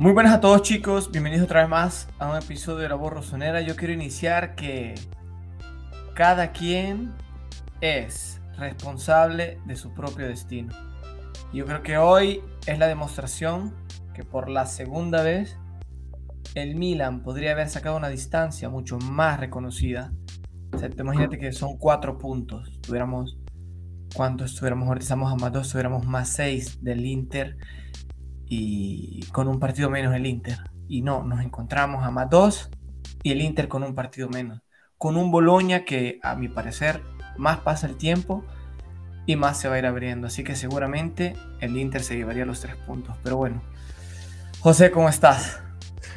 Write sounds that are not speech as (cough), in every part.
Muy buenas a todos chicos, bienvenidos otra vez más a un episodio de La Voz Rosonera. Yo quiero iniciar que cada quien es responsable de su propio destino. Yo creo que hoy es la demostración que por la segunda vez el Milan podría haber sacado una distancia mucho más reconocida. O sea, imagínate que son cuatro puntos. Tuviéramos, ¿cuántos estuviéramos? Ahorita estamos a más dos, tuviéramos más seis del Inter y con un partido menos el Inter. Y no, nos encontramos a más dos y el Inter con un partido menos. Con un Boloña que a mi parecer más pasa el tiempo y más se va a ir abriendo. Así que seguramente el Inter se llevaría los tres puntos. Pero bueno. José, ¿cómo estás?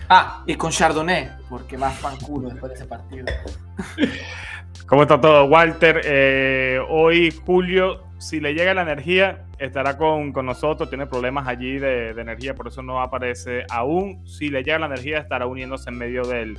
Ah, y con Chardonnay, porque más fan culo después de ese partido. (laughs) ¿Cómo está todo, Walter? Eh, hoy, Julio, si le llega la energía, estará con, con nosotros. Tiene problemas allí de, energía, por eso no aparece aún. Si le llega la energía, estará uniéndose en medio del,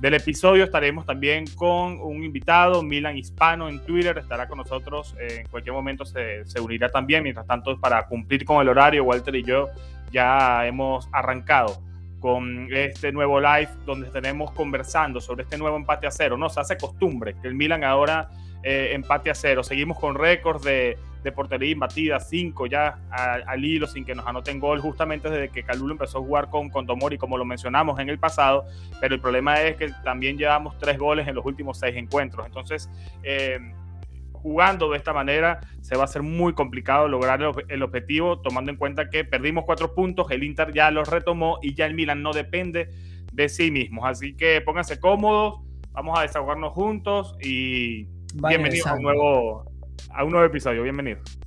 del episodio. Estaremos también con un invitado, Milan Hispano, en Twitter. Estará con nosotros. Eh, en cualquier momento se, se unirá también. Mientras tanto, para cumplir con el horario, Walter y yo ya hemos arrancado con este nuevo live donde estaremos conversando sobre este nuevo empate a cero. No se hace costumbre que el Milan ahora eh, empate a cero. Seguimos con récords de, de, portería imbatida, cinco ya al hilo sin que nos anoten gol, justamente desde que Calulo empezó a jugar con, con Tomori, como lo mencionamos en el pasado. Pero el problema es que también llevamos tres goles en los últimos seis encuentros. Entonces, eh, jugando de esta manera se va a ser muy complicado lograr el objetivo, tomando en cuenta que perdimos cuatro puntos, el Inter ya los retomó y ya el Milan no depende de sí mismos. Así que pónganse cómodos, vamos a desahogarnos juntos y bienvenidos a un, nuevo, a un nuevo episodio. Bienvenidos.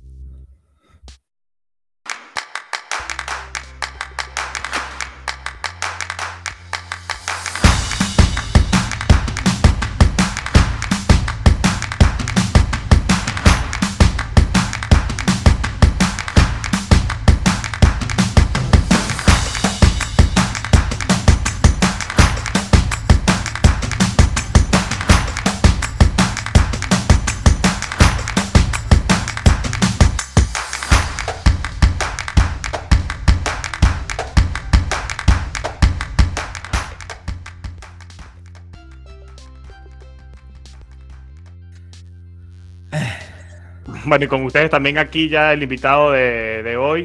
Bueno, y con ustedes también aquí ya el invitado de, de hoy,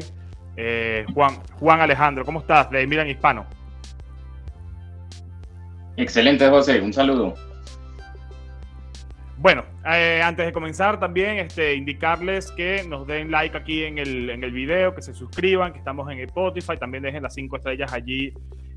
eh, Juan, Juan Alejandro. ¿Cómo estás? De Milan Hispano. Excelente, José. Un saludo. Bueno, eh, antes de comenzar también este, indicarles que nos den like aquí en el, en el video, que se suscriban, que estamos en Spotify, también dejen las cinco estrellas allí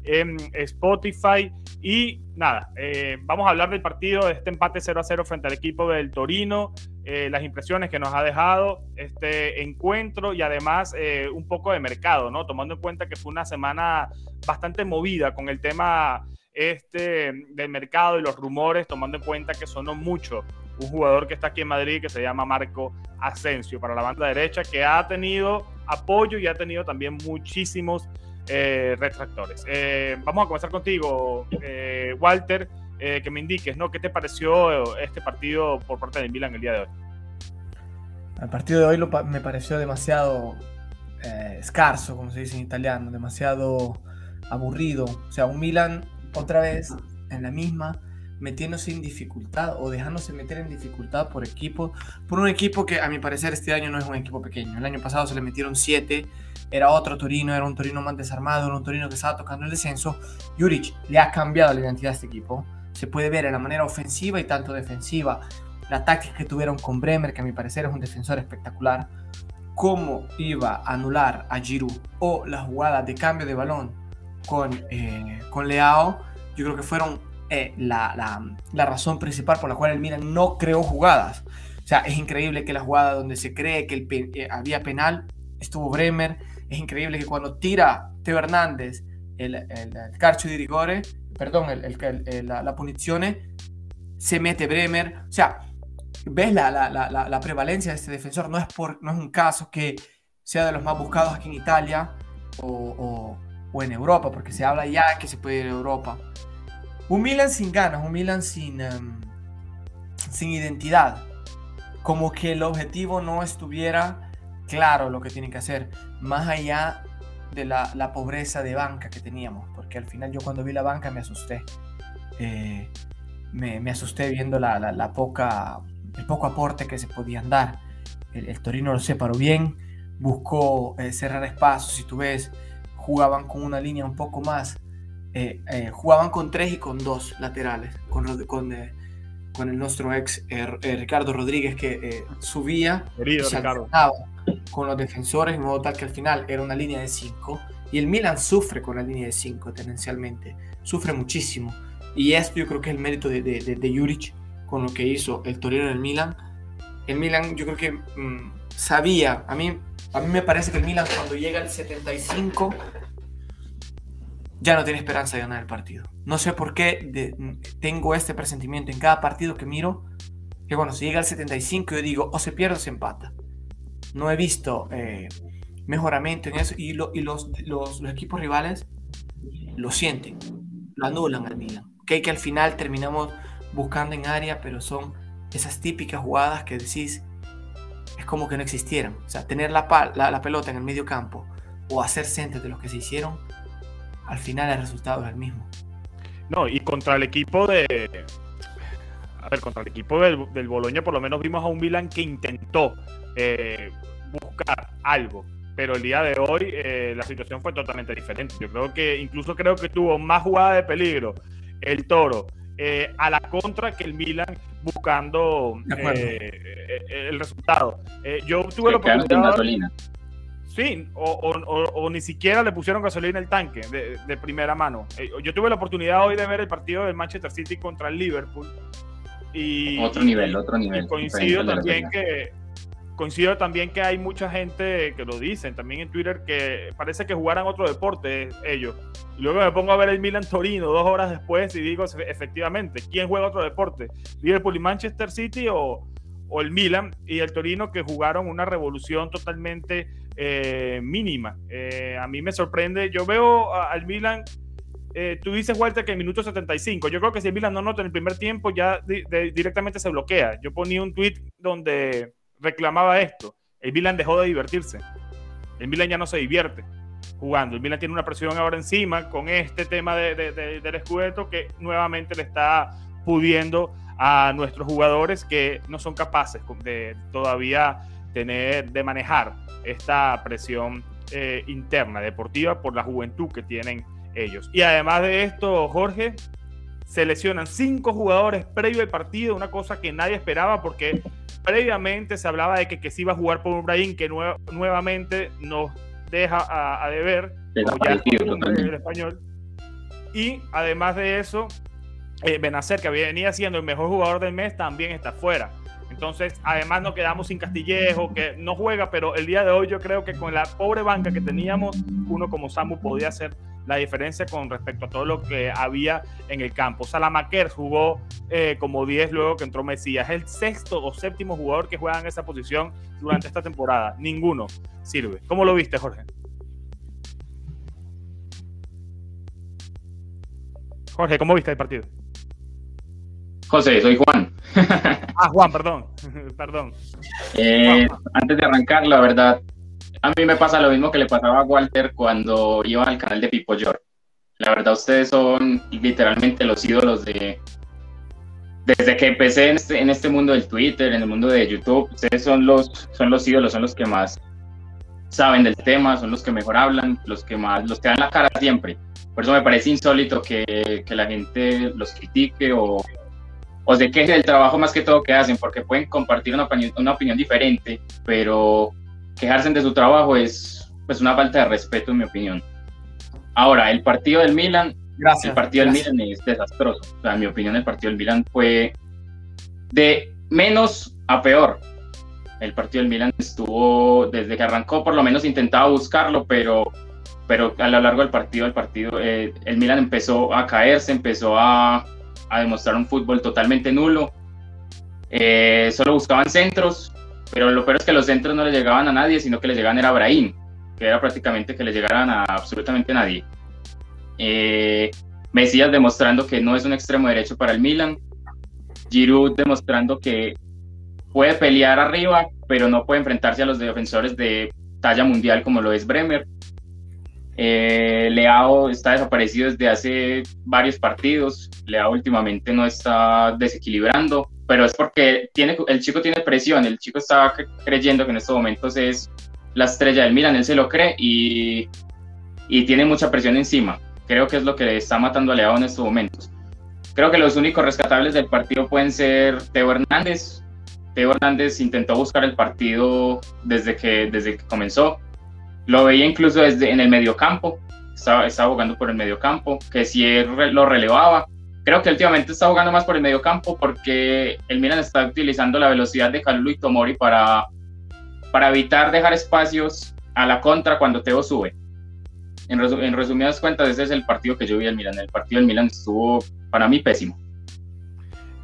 en Spotify. Y nada, eh, vamos a hablar del partido, de este empate 0 a 0 frente al equipo del Torino, eh, las impresiones que nos ha dejado este encuentro y además eh, un poco de mercado, ¿no? Tomando en cuenta que fue una semana bastante movida con el tema este del mercado y los rumores, tomando en cuenta que sonó mucho un jugador que está aquí en Madrid que se llama Marco Asensio para la banda derecha, que ha tenido apoyo y ha tenido también muchísimos eh, retractores. Eh, vamos a comenzar contigo, Walter, eh, que me indiques, ¿no? ¿Qué te pareció este partido por parte del Milan el día de hoy? El partido de hoy lo, me pareció demasiado eh, escarso, como se dice en italiano, demasiado aburrido. O sea, un Milan otra vez en la misma, metiéndose en dificultad o dejándose meter en dificultad por equipo, por un equipo que a mi parecer este año no es un equipo pequeño. El año pasado se le metieron 7, era otro Torino, era un Torino más desarmado, era un Torino que estaba tocando el descenso. Juric le ha cambiado la identidad a este equipo. Se puede ver en la manera ofensiva y tanto defensiva. La táctica que tuvieron con Bremer, que a mi parecer es un defensor espectacular. Cómo iba a anular a Giroud o la jugada de cambio de balón con, eh, con Leao, yo creo que fueron eh, la, la, la, razón principal por la cual el Milan no creó jugadas. O sea, es increíble que la jugada donde se cree que eh, había penal estuvo Bremer. Es increíble que cuando tira Teo Hernández el, el, el calcio di rigore, perdón, el, la, la punizione, se mete Bremer. O sea, ves la, la, la, la, prevalencia de este defensor. No es, por, no es un caso que sea de los más buscados aquí en Italia o, o, o en Europa, porque se habla ya que se puede ir a Europa. Un Milan sin ganas, un Milan sin, um, sin identidad. Como que el objetivo no estuviera claro lo que tienen que hacer. Más allá de la, pobreza de banca que teníamos, porque al final yo cuando vi la banca me asusté. Eh, me, asusté viendo la, poca, el poco aporte que se podían dar. El, Torino lo separó bien, buscó eh, cerrar espacios. Si tú ves, jugaban con una línea un poco más. Eh, jugaban con tres y con dos laterales, con, con, con el nuestro ex Ricardo Rodríguez que subía Querido, y con los defensores, de modo tal que al final era una línea de 5. Y el Milan sufre con la línea de 5 tendencialmente, sufre muchísimo. Y esto yo creo que es el mérito de, de, de, Juric con lo que hizo el Torino el Milan. El Milan yo creo que mm, sabía, a mí, a mí me parece que el Milan cuando llega al 75 ya no tiene esperanza de ganar el partido. No sé por qué tengo este presentimiento en cada partido que miro, que bueno, si llega al 75 yo digo o se pierde o se empata no he visto eh, mejoramiento en eso y, y los, los, equipos rivales lo sienten, lo anulan al Milan. Okay, que al final terminamos buscando en área, pero son esas típicas jugadas que decís, es como que no existieran. O sea, tener la, la, pelota en el medio campo o hacer centros de los que se hicieron, al final el resultado es el mismo. No, y contra el equipo de. A ver, contra el equipo del, del Boloña, por lo menos vimos a un Milan que intentó eh, buscar algo. Pero el día de hoy eh, la situación fue totalmente diferente. Yo creo que incluso creo que tuvo más jugada de peligro el Toro eh, a la contra que el Milan buscando el resultado. yo tuve la oportunidad. Sí, o, ni siquiera le pusieron gasolina el tanque de, primera mano. yo tuve la oportunidad hoy de ver el partido del Manchester City contra el Liverpool. Y, otro nivel, otro nivel. Y coincido también que coincido también que hay mucha gente que lo dicen también en Twitter que parece que jugaran otro deporte ellos. luego me pongo a ver el Milan Torino dos horas después y digo efectivamente, ¿quién juega otro deporte? ¿Liverpool y Manchester City o, o el Milan y el Torino que jugaron una revolución totalmente eh, mínima? Eh, a mí me sorprende, yo veo al Milan eh, tú dices, Walter, que en minuto 75. Yo creo que si el Milan no nota en el primer tiempo, ya directamente se bloquea. Yo ponía un tweet donde reclamaba esto. El Milan dejó de divertirse. El Milan ya no se divierte jugando. El Milan tiene una presión ahora encima con este tema de, del escudeto que nuevamente le está pudiendo a nuestros jugadores que no son capaces de todavía tener, de manejar esta presión eh, interna deportiva por la juventud que tienen ellos. Y además de esto, Jorge, se lesionan cinco jugadores previo al partido, una cosa que nadie esperaba porque previamente se hablaba de que, que se iba a jugar por un Brahim que nuevamente nos deja a, deber, el español. Y además de eso, eh, Benacer, que venía siendo el mejor jugador del mes, también está fuera. Entonces, además nos quedamos sin Castillejo, que no juega, pero el día de hoy yo creo que con la pobre banca que teníamos, uno como Samu podía hacer la diferencia con respecto a todo lo que había en el campo. Salamaquer jugó eh, como 10 luego que entró Mesías. Es el sexto o séptimo jugador que juega en esa posición durante esta temporada. Ninguno sirve. ¿Cómo lo viste, Jorge? Jorge, ¿cómo viste el partido? José, soy Juan. ah, Juan, perdón. (laughs) perdón. Eh, antes de arrancar, la verdad, a mí me pasa lo mismo que le pasaba a Walter cuando iba al canal de Pipo York. La verdad, ustedes son literalmente los ídolos de. Desde que empecé en este, en este mundo del Twitter, en el mundo de YouTube, ustedes son los, son los ídolos, son los que más saben del tema, son los que mejor hablan, los que más, los que dan la cara siempre. Por eso me parece insólito que, que la gente los critique o, o se queje del trabajo más que todo que hacen, porque pueden compartir una opinión, una opinión diferente, pero quejarse de su trabajo es pues una falta de respeto en mi opinión. Ahora, el partido del Milan, gracias, el partido del Milan es desastroso. O sea, en mi opinión, el partido del Milan fue de menos a peor. El partido del Milan estuvo, desde que arrancó, por lo menos intentaba buscarlo, pero, pero a lo largo del partido, el partido, eh, el Milan empezó a caerse, empezó a, a demostrar un fútbol totalmente nulo. Eh, solo buscaban centros, pero lo peor es que los centros no le llegaban a nadie, sino que le llegaban era a Brahim, que era prácticamente que le llegaran a absolutamente nadie. Eh, Mesías demostrando que no es un extremo derecho para el Milan. Giroud demostrando que puede pelear arriba, pero no puede enfrentarse a los defensores de talla mundial como lo es Bremer. Eh, Leao está desaparecido desde hace varios partidos. Leao últimamente no está desequilibrando, pero es porque tiene, el chico tiene presión. El chico está creyendo que en estos momentos es la estrella del Milan. Él se lo cree y, y tiene mucha presión encima. Creo que es lo que le está matando a Leao en estos momentos. Creo que los únicos rescatables del partido pueden ser Teo Hernández. Teo Hernández intentó buscar el partido desde que, desde que comenzó lo veía incluso desde en el mediocampo, estaba, estaba jugando por el mediocampo, que si él lo relevaba. Creo que últimamente está jugando más por el mediocampo porque el Milan está utilizando la velocidad de Kalulu y Tomori para, para evitar dejar espacios a la contra cuando Teo sube. En, en resumidas cuentas, ese es el partido que yo vi al Milan. El partido del Milan estuvo para mí pésimo.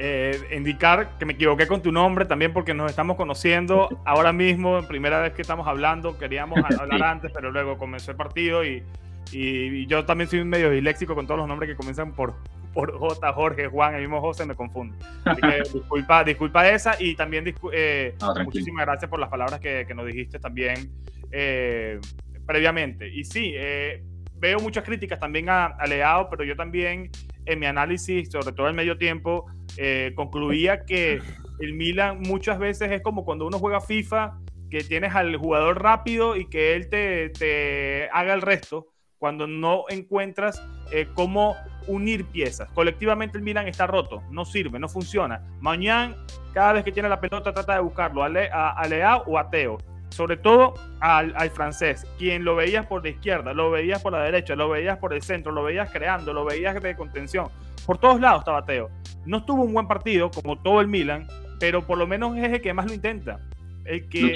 Eh, indicar que me equivoqué con tu nombre también porque nos estamos conociendo (laughs) ahora mismo, primera vez que estamos hablando, queríamos (laughs) hablar antes, pero luego comenzó el partido y, y, yo también soy medio disléxico con todos los nombres que comienzan por, por J, Jorge, Juan, el mismo José, me confundo. Así que (laughs) disculpa, disculpa esa y también eh, muchísimas gracias por las palabras que, que nos dijiste también eh, previamente. Y sí, veo muchas críticas también a, a Leao, pero yo también en mi análisis, sobre todo el medio tiempo, eh, concluía que el Milan muchas veces es como cuando uno juega FIFA, que tienes al jugador rápido y que él te, haga el resto, cuando no encuentras eh, cómo unir piezas. Colectivamente el Milan está roto, no sirve, no funciona. Mañana, cada vez que tiene la pelota, trata de buscarlo a, a, Leao o a Teo sobre todo al, al, francés, quien lo veías por la izquierda, lo veías por la derecha, lo veías por el centro, lo veías creando, lo veías de contención. Por todos lados estaba Teo. No estuvo un buen partido, como todo el Milan, pero por lo menos es el que más lo intenta. El que,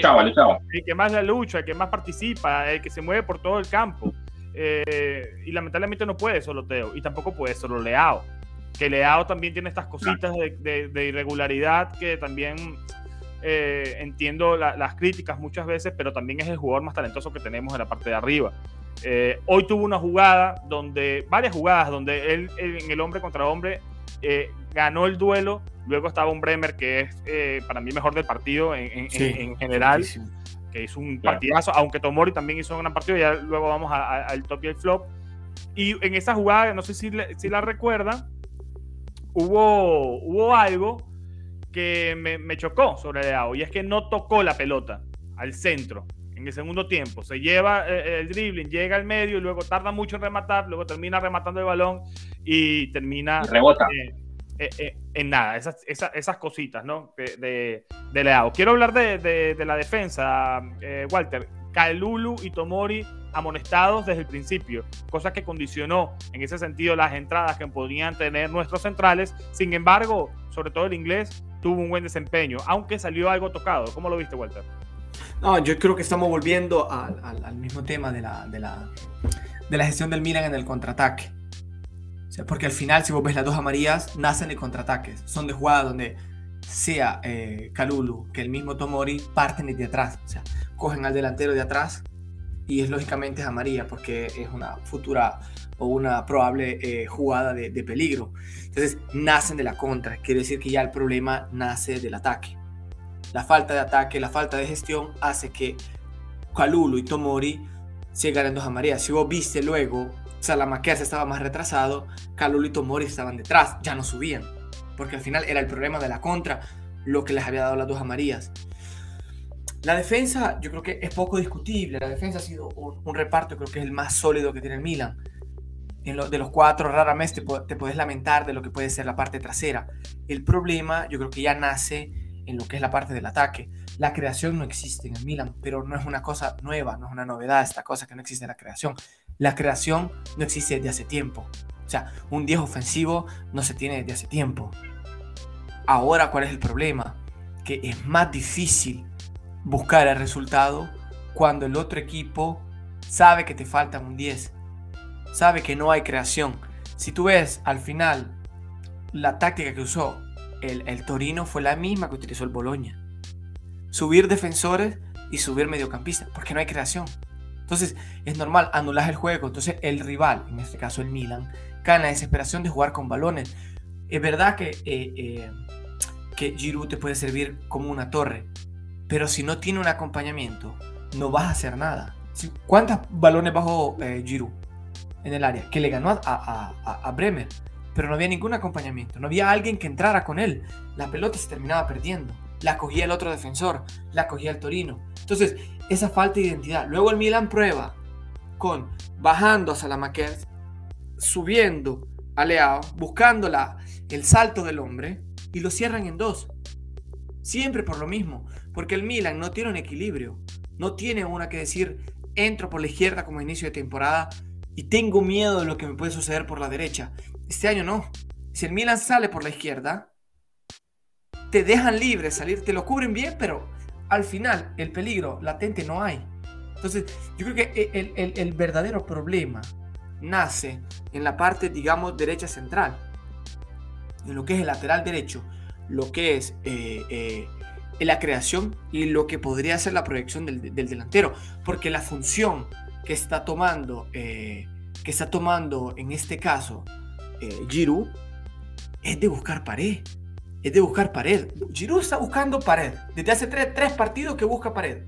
El que más la lucha, el que más participa, el que se mueve por todo el campo. Eh, y lamentablemente no puede solo Teo, y tampoco puede solo Leao. Que Leao también tiene estas cositas de, de irregularidad que también eh, entiendo las críticas muchas veces, pero también es el jugador más talentoso que tenemos en la parte de arriba. Eh, hoy tuvo una jugada donde, varias jugadas donde él, en el hombre contra hombre eh, ganó el duelo. Luego estaba un Bremer que es para mí mejor del partido en, general, que hizo un partidazo, aunque Tomori también hizo un gran partido. Ya luego vamos al top y el flop. Y en esa jugada, no sé si, si la recuerdan, hubo, hubo algo que me, chocó sobre Leao y es que no tocó la pelota al centro en el segundo tiempo. Se lleva eh, eh, el, dribbling, llega al medio y luego tarda mucho en rematar, luego termina rematando el balón y termina. rebota. Eh, en nada, esas, cositas, ¿no? De, de, Leao. Quiero hablar de, la defensa, Walter. Kalulu y Tomori amonestados desde el principio, cosa que condicionó en ese sentido las entradas que podrían tener nuestros centrales. Sin embargo, sobre todo el inglés, tuvo un buen desempeño, aunque salió algo tocado. ¿Cómo lo viste, Walter? No, yo creo que estamos volviendo al, mismo tema de la, de, la, de la gestión del Milan en el contraataque. Sea, porque al final, si vos ves las dos amarillas, nacen de contraataques. Son de jugadas donde sea eh, Kalulu que el mismo Tomori parten desde atrás. O sea, cogen al delantero de atrás y es lógicamente es amarilla porque es una futura o una probable eh, jugada de, peligro. Entonces, nacen de la contra, quiere decir que ya el problema nace del ataque. La falta de ataque, la falta de gestión hace que Kalulu y Tomori se ganen dos amarillas. Si vos viste luego, Salamaquer estaba más retrasado, Kalulu y Tomori estaban detrás, ya no subían, porque al final era el problema de la contra lo que les había dado las dos amarillas. La defensa, yo creo que es poco discutible. La defensa ha sido un, reparto, creo que es el más sólido que tiene el Milan. En lo, de los cuatro, raramente te, te, puedes lamentar de lo que puede ser la parte trasera. El problema, yo creo que ya nace en lo que es la parte del ataque. La creación no existe en el Milan, pero no es una cosa nueva, no es una novedad esta cosa que no existe la creación. La creación no existe desde hace tiempo. O sea, un 10 ofensivo no se tiene desde hace tiempo. Ahora, ¿cuál es el problema? Que es más difícil buscar el resultado cuando el otro equipo sabe que te falta un 10, sabe que no hay creación. Si tú ves al final la táctica que usó el, Torino fue la misma que utilizó el Boloña. Subir defensores y subir mediocampistas, porque no hay creación. Entonces es normal, anular el juego. Entonces el rival, en este caso el Milan, cae en la desesperación de jugar con balones. Es verdad que, eh, eh, Giroud te puede servir como una torre, pero si no tiene un acompañamiento, no vas a hacer nada. ¿Cuántos balones bajó eh, Giroud en el área? Que le ganó a, Bremer, pero no había ningún acompañamiento, no había alguien que entrara con él. La pelota se terminaba perdiendo, la cogía el otro defensor, la cogía el Torino. Entonces, esa falta de identidad. Luego el Milan prueba con bajando a Salamakers, subiendo a Leao, buscando el salto del hombre y lo cierran en dos. Siempre por lo mismo, porque el Milan no tiene un equilibrio, no tiene una que decir entro por la izquierda como inicio de temporada y tengo miedo de lo que me puede suceder por la derecha. Este año no. Si el Milan sale por la izquierda, te dejan libre salir, te lo cubren bien, pero al final el peligro latente no hay. Entonces, yo creo que el, verdadero problema nace en la parte, digamos, derecha central, en lo que es el lateral derecho, lo que es eh, eh, la creación y lo que podría ser la proyección del, delantero, porque la función que está tomando, eh, que está tomando en este caso Giroud es de buscar pared, es de buscar pared. Giroud está buscando pared, desde hace tres, tres partidos que busca pared,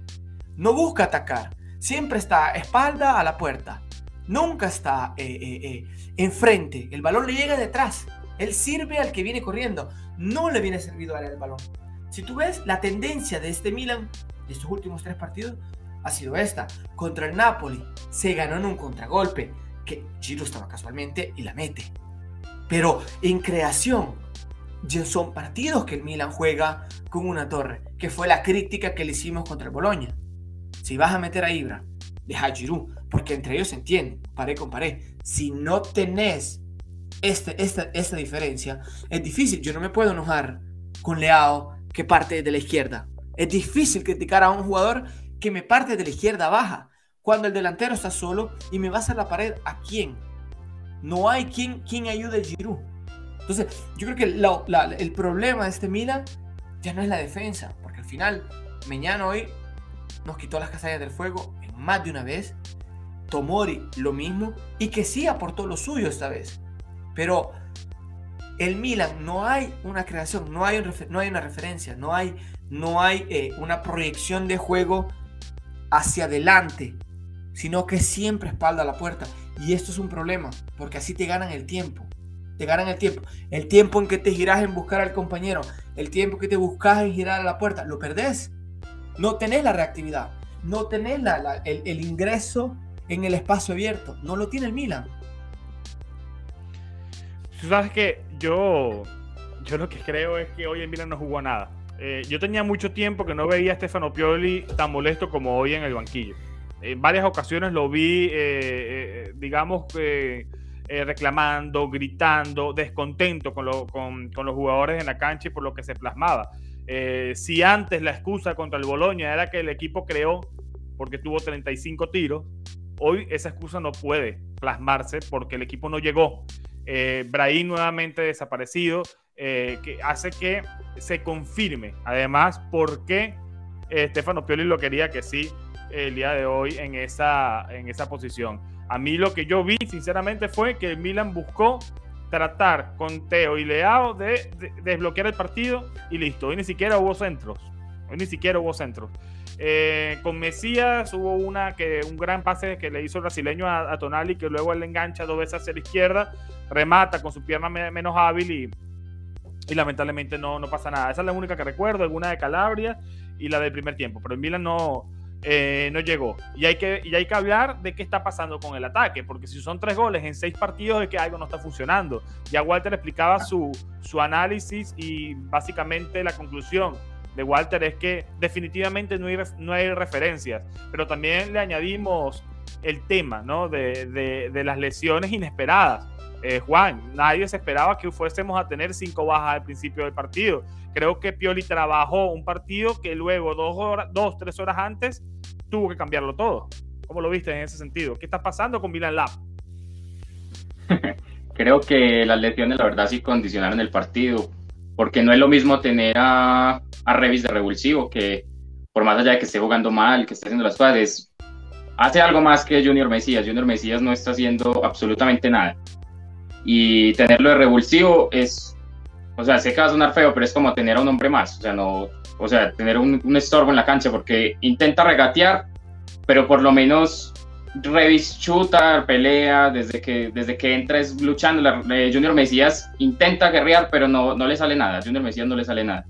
no busca atacar, siempre está espalda a la puerta, nunca está enfrente, el balón le llega detrás, él sirve al que viene corriendo, no le viene servido a él el balón. Si tú ves la tendencia de este Milan, de estos últimos tres partidos, ha sido esta. Contra el Napoli se ganó en un contragolpe, que Giro estaba casualmente y la mete. Pero en creación, son partidos que el Milan juega con una torre, que fue la crítica que le hicimos contra el Boloña. Si vas a meter a Ibra, deja a Giroud, porque entre ellos se entiende, pared con pared. Si no tenés este, esta, esta diferencia, es difícil. Yo no me puedo enojar con Leao que parte de la izquierda. Es difícil criticar a un jugador que me parte de la izquierda baja. Cuando el delantero está solo y me va a la pared, ¿a quién? No hay quien, quien ayude a Giroud. Entonces, yo creo que el problema de este Milan ya no es la defensa, porque al final, mañana hoy nos quitó las castañas del fuego más de una vez. Tomori lo mismo y que sí aportó lo suyo esta vez. Pero el Milan no hay una creación, no hay, una referencia, no hay, no hay eh, una proyección de juego hacia adelante, sino que siempre espalda la puerta. Y esto es un problema, porque así te ganan el tiempo. Te ganan el tiempo. El tiempo en que te giras en buscar al compañero, el tiempo que te buscas en girar a la puerta, lo perdés. No tenés la reactividad, no tenés el, el ingreso en el espacio abierto. No lo tiene el Milan. Tú sabes que yo, yo lo que creo es que hoy en Milan no jugó nada. Eh, yo tenía mucho tiempo que no veía a Stefano Pioli tan molesto como hoy en el banquillo. En varias ocasiones lo vi, eh, eh, digamos, reclamando, gritando, descontento con, los jugadores en la cancha y por lo que se plasmaba. si antes la excusa contra el Boloña era que el equipo creó porque tuvo 35 tiros, hoy esa excusa no puede plasmarse porque el equipo no llegó eh, nuevamente desaparecido, eh, que hace que se confirme además por eh, Stefano Pioli lo quería que sí el día de hoy en esa, en esa posición. A mí lo que yo vi, sinceramente, fue que el Milan buscó tratar con Teo y Leao de, desbloquear el partido y listo. Hoy ni siquiera hubo centros. Hoy ni siquiera hubo centros. Eh, con Mesías hubo una que un gran pase que le hizo el brasileño a, Tonali, que luego él le engancha dos veces hacia la izquierda, remata con su pierna menos hábil y, y lamentablemente no, pasa nada. Esa es la única que recuerdo, alguna de Calabria y la del primer tiempo, pero en Milan no, eh, no llegó. Y hay, que, y hay que hablar de qué está pasando con el ataque, porque si son tres goles en seis partidos es que algo no está funcionando. Ya Walter explicaba su, su análisis y básicamente la conclusión de Walter es que definitivamente no hay, no hay referencias, pero también le añadimos el tema ¿no? de, las lesiones inesperadas. Eh, Juan, nadie se esperaba que fuésemos a tener cinco bajas al principio del partido. Creo que Pioli trabajó un partido que luego, dos, horas, dos tres horas antes, tuvo que cambiarlo todo. ¿Cómo lo viste en ese sentido? ¿Qué está pasando con Milan Lab? (laughs) Creo que las lesiones, la verdad, sí condicionaron el partido porque no es lo mismo tener a, a Revis de revulsivo, que por más allá de que esté jugando mal, que esté haciendo las cosas, hace algo más que Junior Mesías. Junior Mesías no está haciendo absolutamente nada. Y tenerlo de revulsivo es, o sea, sé que va a sonar feo, pero es como tener a un hombre más. O sea, no, o sea, tener un, un estorbo en la cancha, porque intenta regatear pero por lo menos Revis chuta, pelea, desde que, desde que entra luchando. Eh, Junior Mesías intenta guerrear, pero no, no le sale nada. Junior Mesías no le sale nada.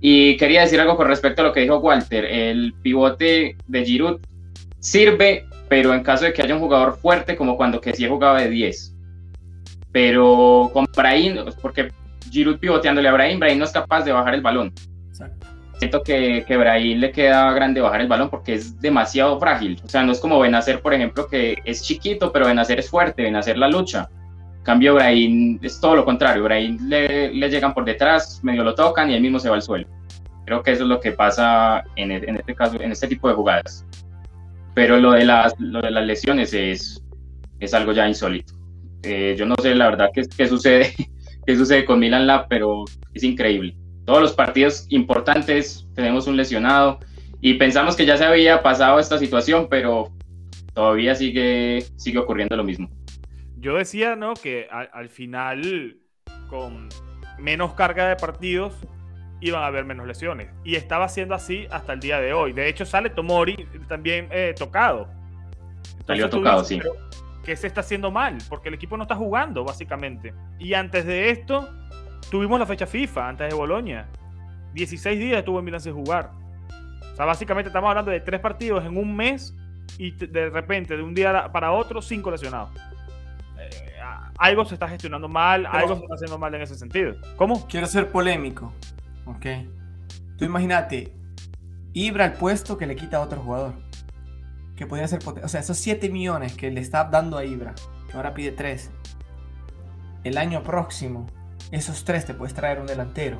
Y quería decir algo con respecto a lo que dijo Walter. El pivote de Giroud sirve, pero en caso de que haya un jugador fuerte, como cuando que sí jugaba de 10. Pero con Brahim, porque Giroud pivoteándole a Brahim, Brahim no es capaz de bajar el balón. Exacto siento que, que Brahim le queda grande bajar el balón porque es demasiado frágil. O sea, no es como Benacer, por ejemplo, que es chiquito, pero Benacer es fuerte, Benacer la lucha. En cambio, Brahim es todo lo contrario. Brahim le, le, llegan por detrás, medio lo tocan y él mismo se va al suelo. Creo que eso es lo que pasa en, en este caso, en este tipo de jugadas. Pero lo de las, lo de las lesiones es, es algo ya insólito. Eh, yo no sé la verdad qué, qué sucede, (laughs) qué sucede con Milan Lab, pero es increíble todos los partidos importantes tenemos un lesionado y pensamos que ya se había pasado esta situación, pero todavía sigue, sigue ocurriendo lo mismo. Yo decía, ¿no? Que al, final, con menos carga de partidos, iban a haber menos lesiones. Y estaba siendo así hasta el día de hoy. De hecho, sale Tomori también eh, tocado. Salió tocado, sí. Que se está haciendo mal, porque el equipo no está jugando, básicamente. Y antes de esto, Tuvimos la fecha FIFA antes de Bolonia. 16 días estuvo en Milán sin jugar. O sea, básicamente estamos hablando de tres partidos en un mes y de repente, de un día para otro, cinco lesionados. Eh, algo se está gestionando mal, algo se está haciendo mal en ese sentido. ¿Cómo? Quiero ser polémico. Ok. Tú imagínate, Ibra al puesto que le quita a otro jugador. Que podría ser O sea, esos 7 millones que le está dando a Ibra, que ahora pide 3. El año próximo esos tres te puedes traer un delantero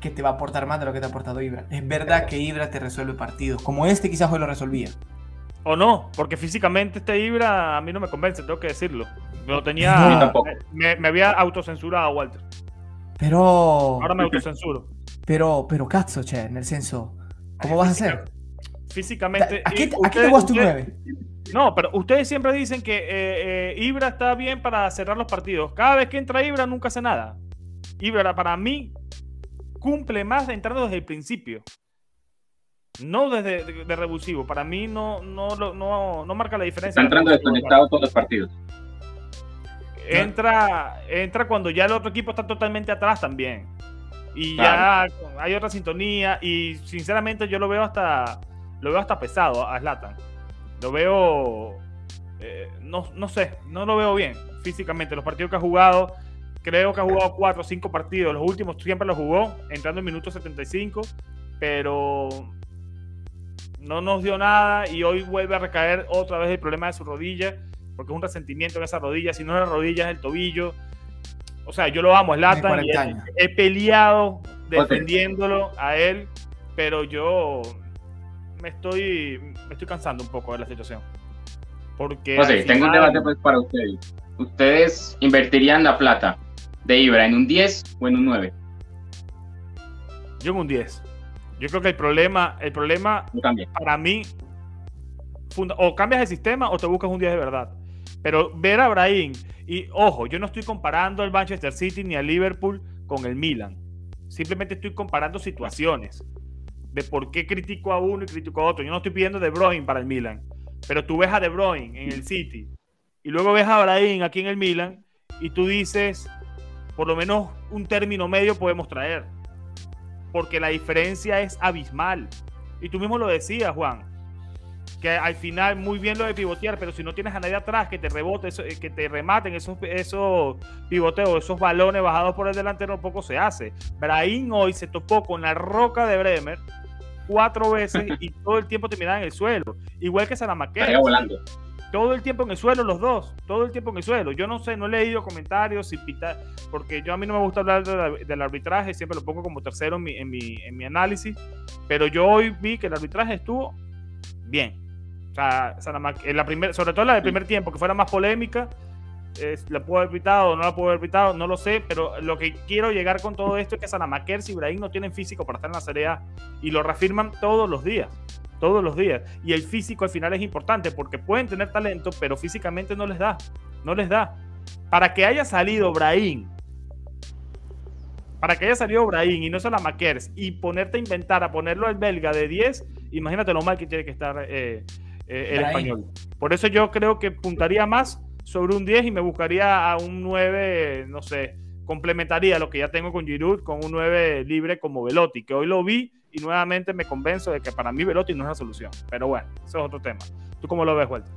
que te va a aportar más de lo que te ha aportado Ibra. Es verdad que Ibra te resuelve partidos, como este quizás hoy lo resolvía. O no, porque físicamente este Ibra a mí no me convence, tengo que decirlo. Lo tenía. Me, me, había autocensurado, Walter. Pero. Ahora me autocensuro. Pero, pero cazzo, che, en el senso. ¿Cómo vas a hacer? Físicamente. Aquí, aquí te jugaste un 9. No, pero ustedes siempre dicen que eh, eh, Ibra está bien para cerrar los partidos. Cada vez que entra Ibra nunca hace nada. Ibra para mí cumple más de entrando desde el principio. No desde de, revulsivo. Para mí no, no, no, no marca la diferencia. Está entrando desconectado todos los partidos. Entra, entra cuando ya el otro equipo está totalmente atrás también. Y ya hay otra sintonía. Y sinceramente yo lo veo hasta lo veo hasta pesado a Slatan. Lo veo, eh, no, no sé, no lo veo bien físicamente. Los partidos que ha jugado, creo que ha jugado cuatro o cinco partidos. Los últimos siempre los jugó, entrando en minuto 75, pero no nos dio nada y hoy vuelve a recaer otra vez el problema de su rodilla, porque es un resentimiento en esa rodilla. Si no es la rodilla, es el tobillo. O sea, yo lo amo, es Lata. He, he, peleado defendiéndolo a él, pero yo me estoy, me estoy cansando un poco de la situación. Porque. No sé, tengo un debate pues para ustedes. ¿Ustedes invertirían la plata de Ibra en un 10 o en un 9? Yo en un 10. Yo creo que el problema, el problema para mí, o cambias el sistema o te buscas un 10 de verdad. Pero ver a Brahim, y ojo, yo no estoy comparando al Manchester City ni al Liverpool con el Milan. Simplemente estoy comparando situaciones de por qué critico a uno y critico a otro. Yo no estoy pidiendo De Bruyne para el Milan, pero tú ves a De Bruyne en el City y luego ves a Brahim aquí en el Milan y tú dices, por lo menos un término medio podemos traer, porque la diferencia es abismal. Y tú mismo lo decías, Juan, que al final muy bien lo de pivotear, pero si no tienes a nadie atrás que te rebote, eh, que te rematen esos, esos pivoteos, esos balones bajados por el delantero, poco se hace. Brahim hoy se topó con la roca de Bremer cuatro veces y todo el tiempo terminaba en el suelo. Igual que Salamaquera. volando. Todo el tiempo en el suelo, los dos. Todo el tiempo en el suelo. Yo no sé, no he leído comentarios, porque yo a mí no me gusta hablar del arbitraje, siempre lo pongo como tercero en mi, en, mi, en mi análisis. Pero yo hoy vi que el arbitraje estuvo bien. O sea, en la primer, sobre todo la del primer tiempo, que fuera más polémica, ¿La puedo haber pitado o no la puedo haber pitado? No lo sé, pero lo que quiero llegar con todo esto es que Sanamakers y Ibrahim no tienen físico para estar en la Serie A y lo reafirman todos los días. Todos los días. Y el físico al final es importante porque pueden tener talento, pero físicamente no les da. No les da. Para que haya salido Brahim, para que haya salido Brahim y no Sanamakers y ponerte a inventar, a ponerlo al belga de 10 imagínate lo mal que tiene que estar eh, eh, el español. Por eso yo creo que puntaría más sobre un 10 y me buscaría a un 9, no sé, complementaría lo que ya tengo con Giroud con un 9 libre como Velotti, que hoy lo vi y nuevamente me convenzo de que para mí Velotti no es la solución. Pero bueno, eso es otro tema. ¿Tú cómo lo ves, Walter?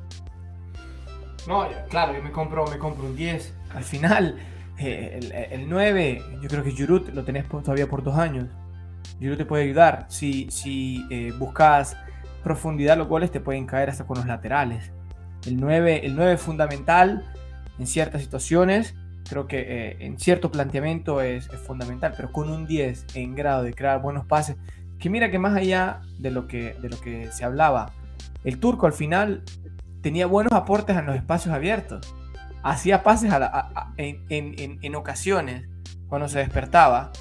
No, claro, yo me compro, me compro un 10. Al final, eh, el, 9, yo creo que Giroud lo tenés todavía por dos años. Giroud te puede ayudar. Si, si eh, buscas profundidad, los goles te pueden caer hasta con los laterales. El 9, el 9 es fundamental en ciertas situaciones. Creo que eh, en cierto planteamiento es, fundamental, pero con un 10 en grado de crear buenos pases, que mira que más allá de lo que, de lo que se hablaba, el turco al final tenía buenos aportes en los espacios abiertos. Hacía pases en, ocasiones cuando se despertaba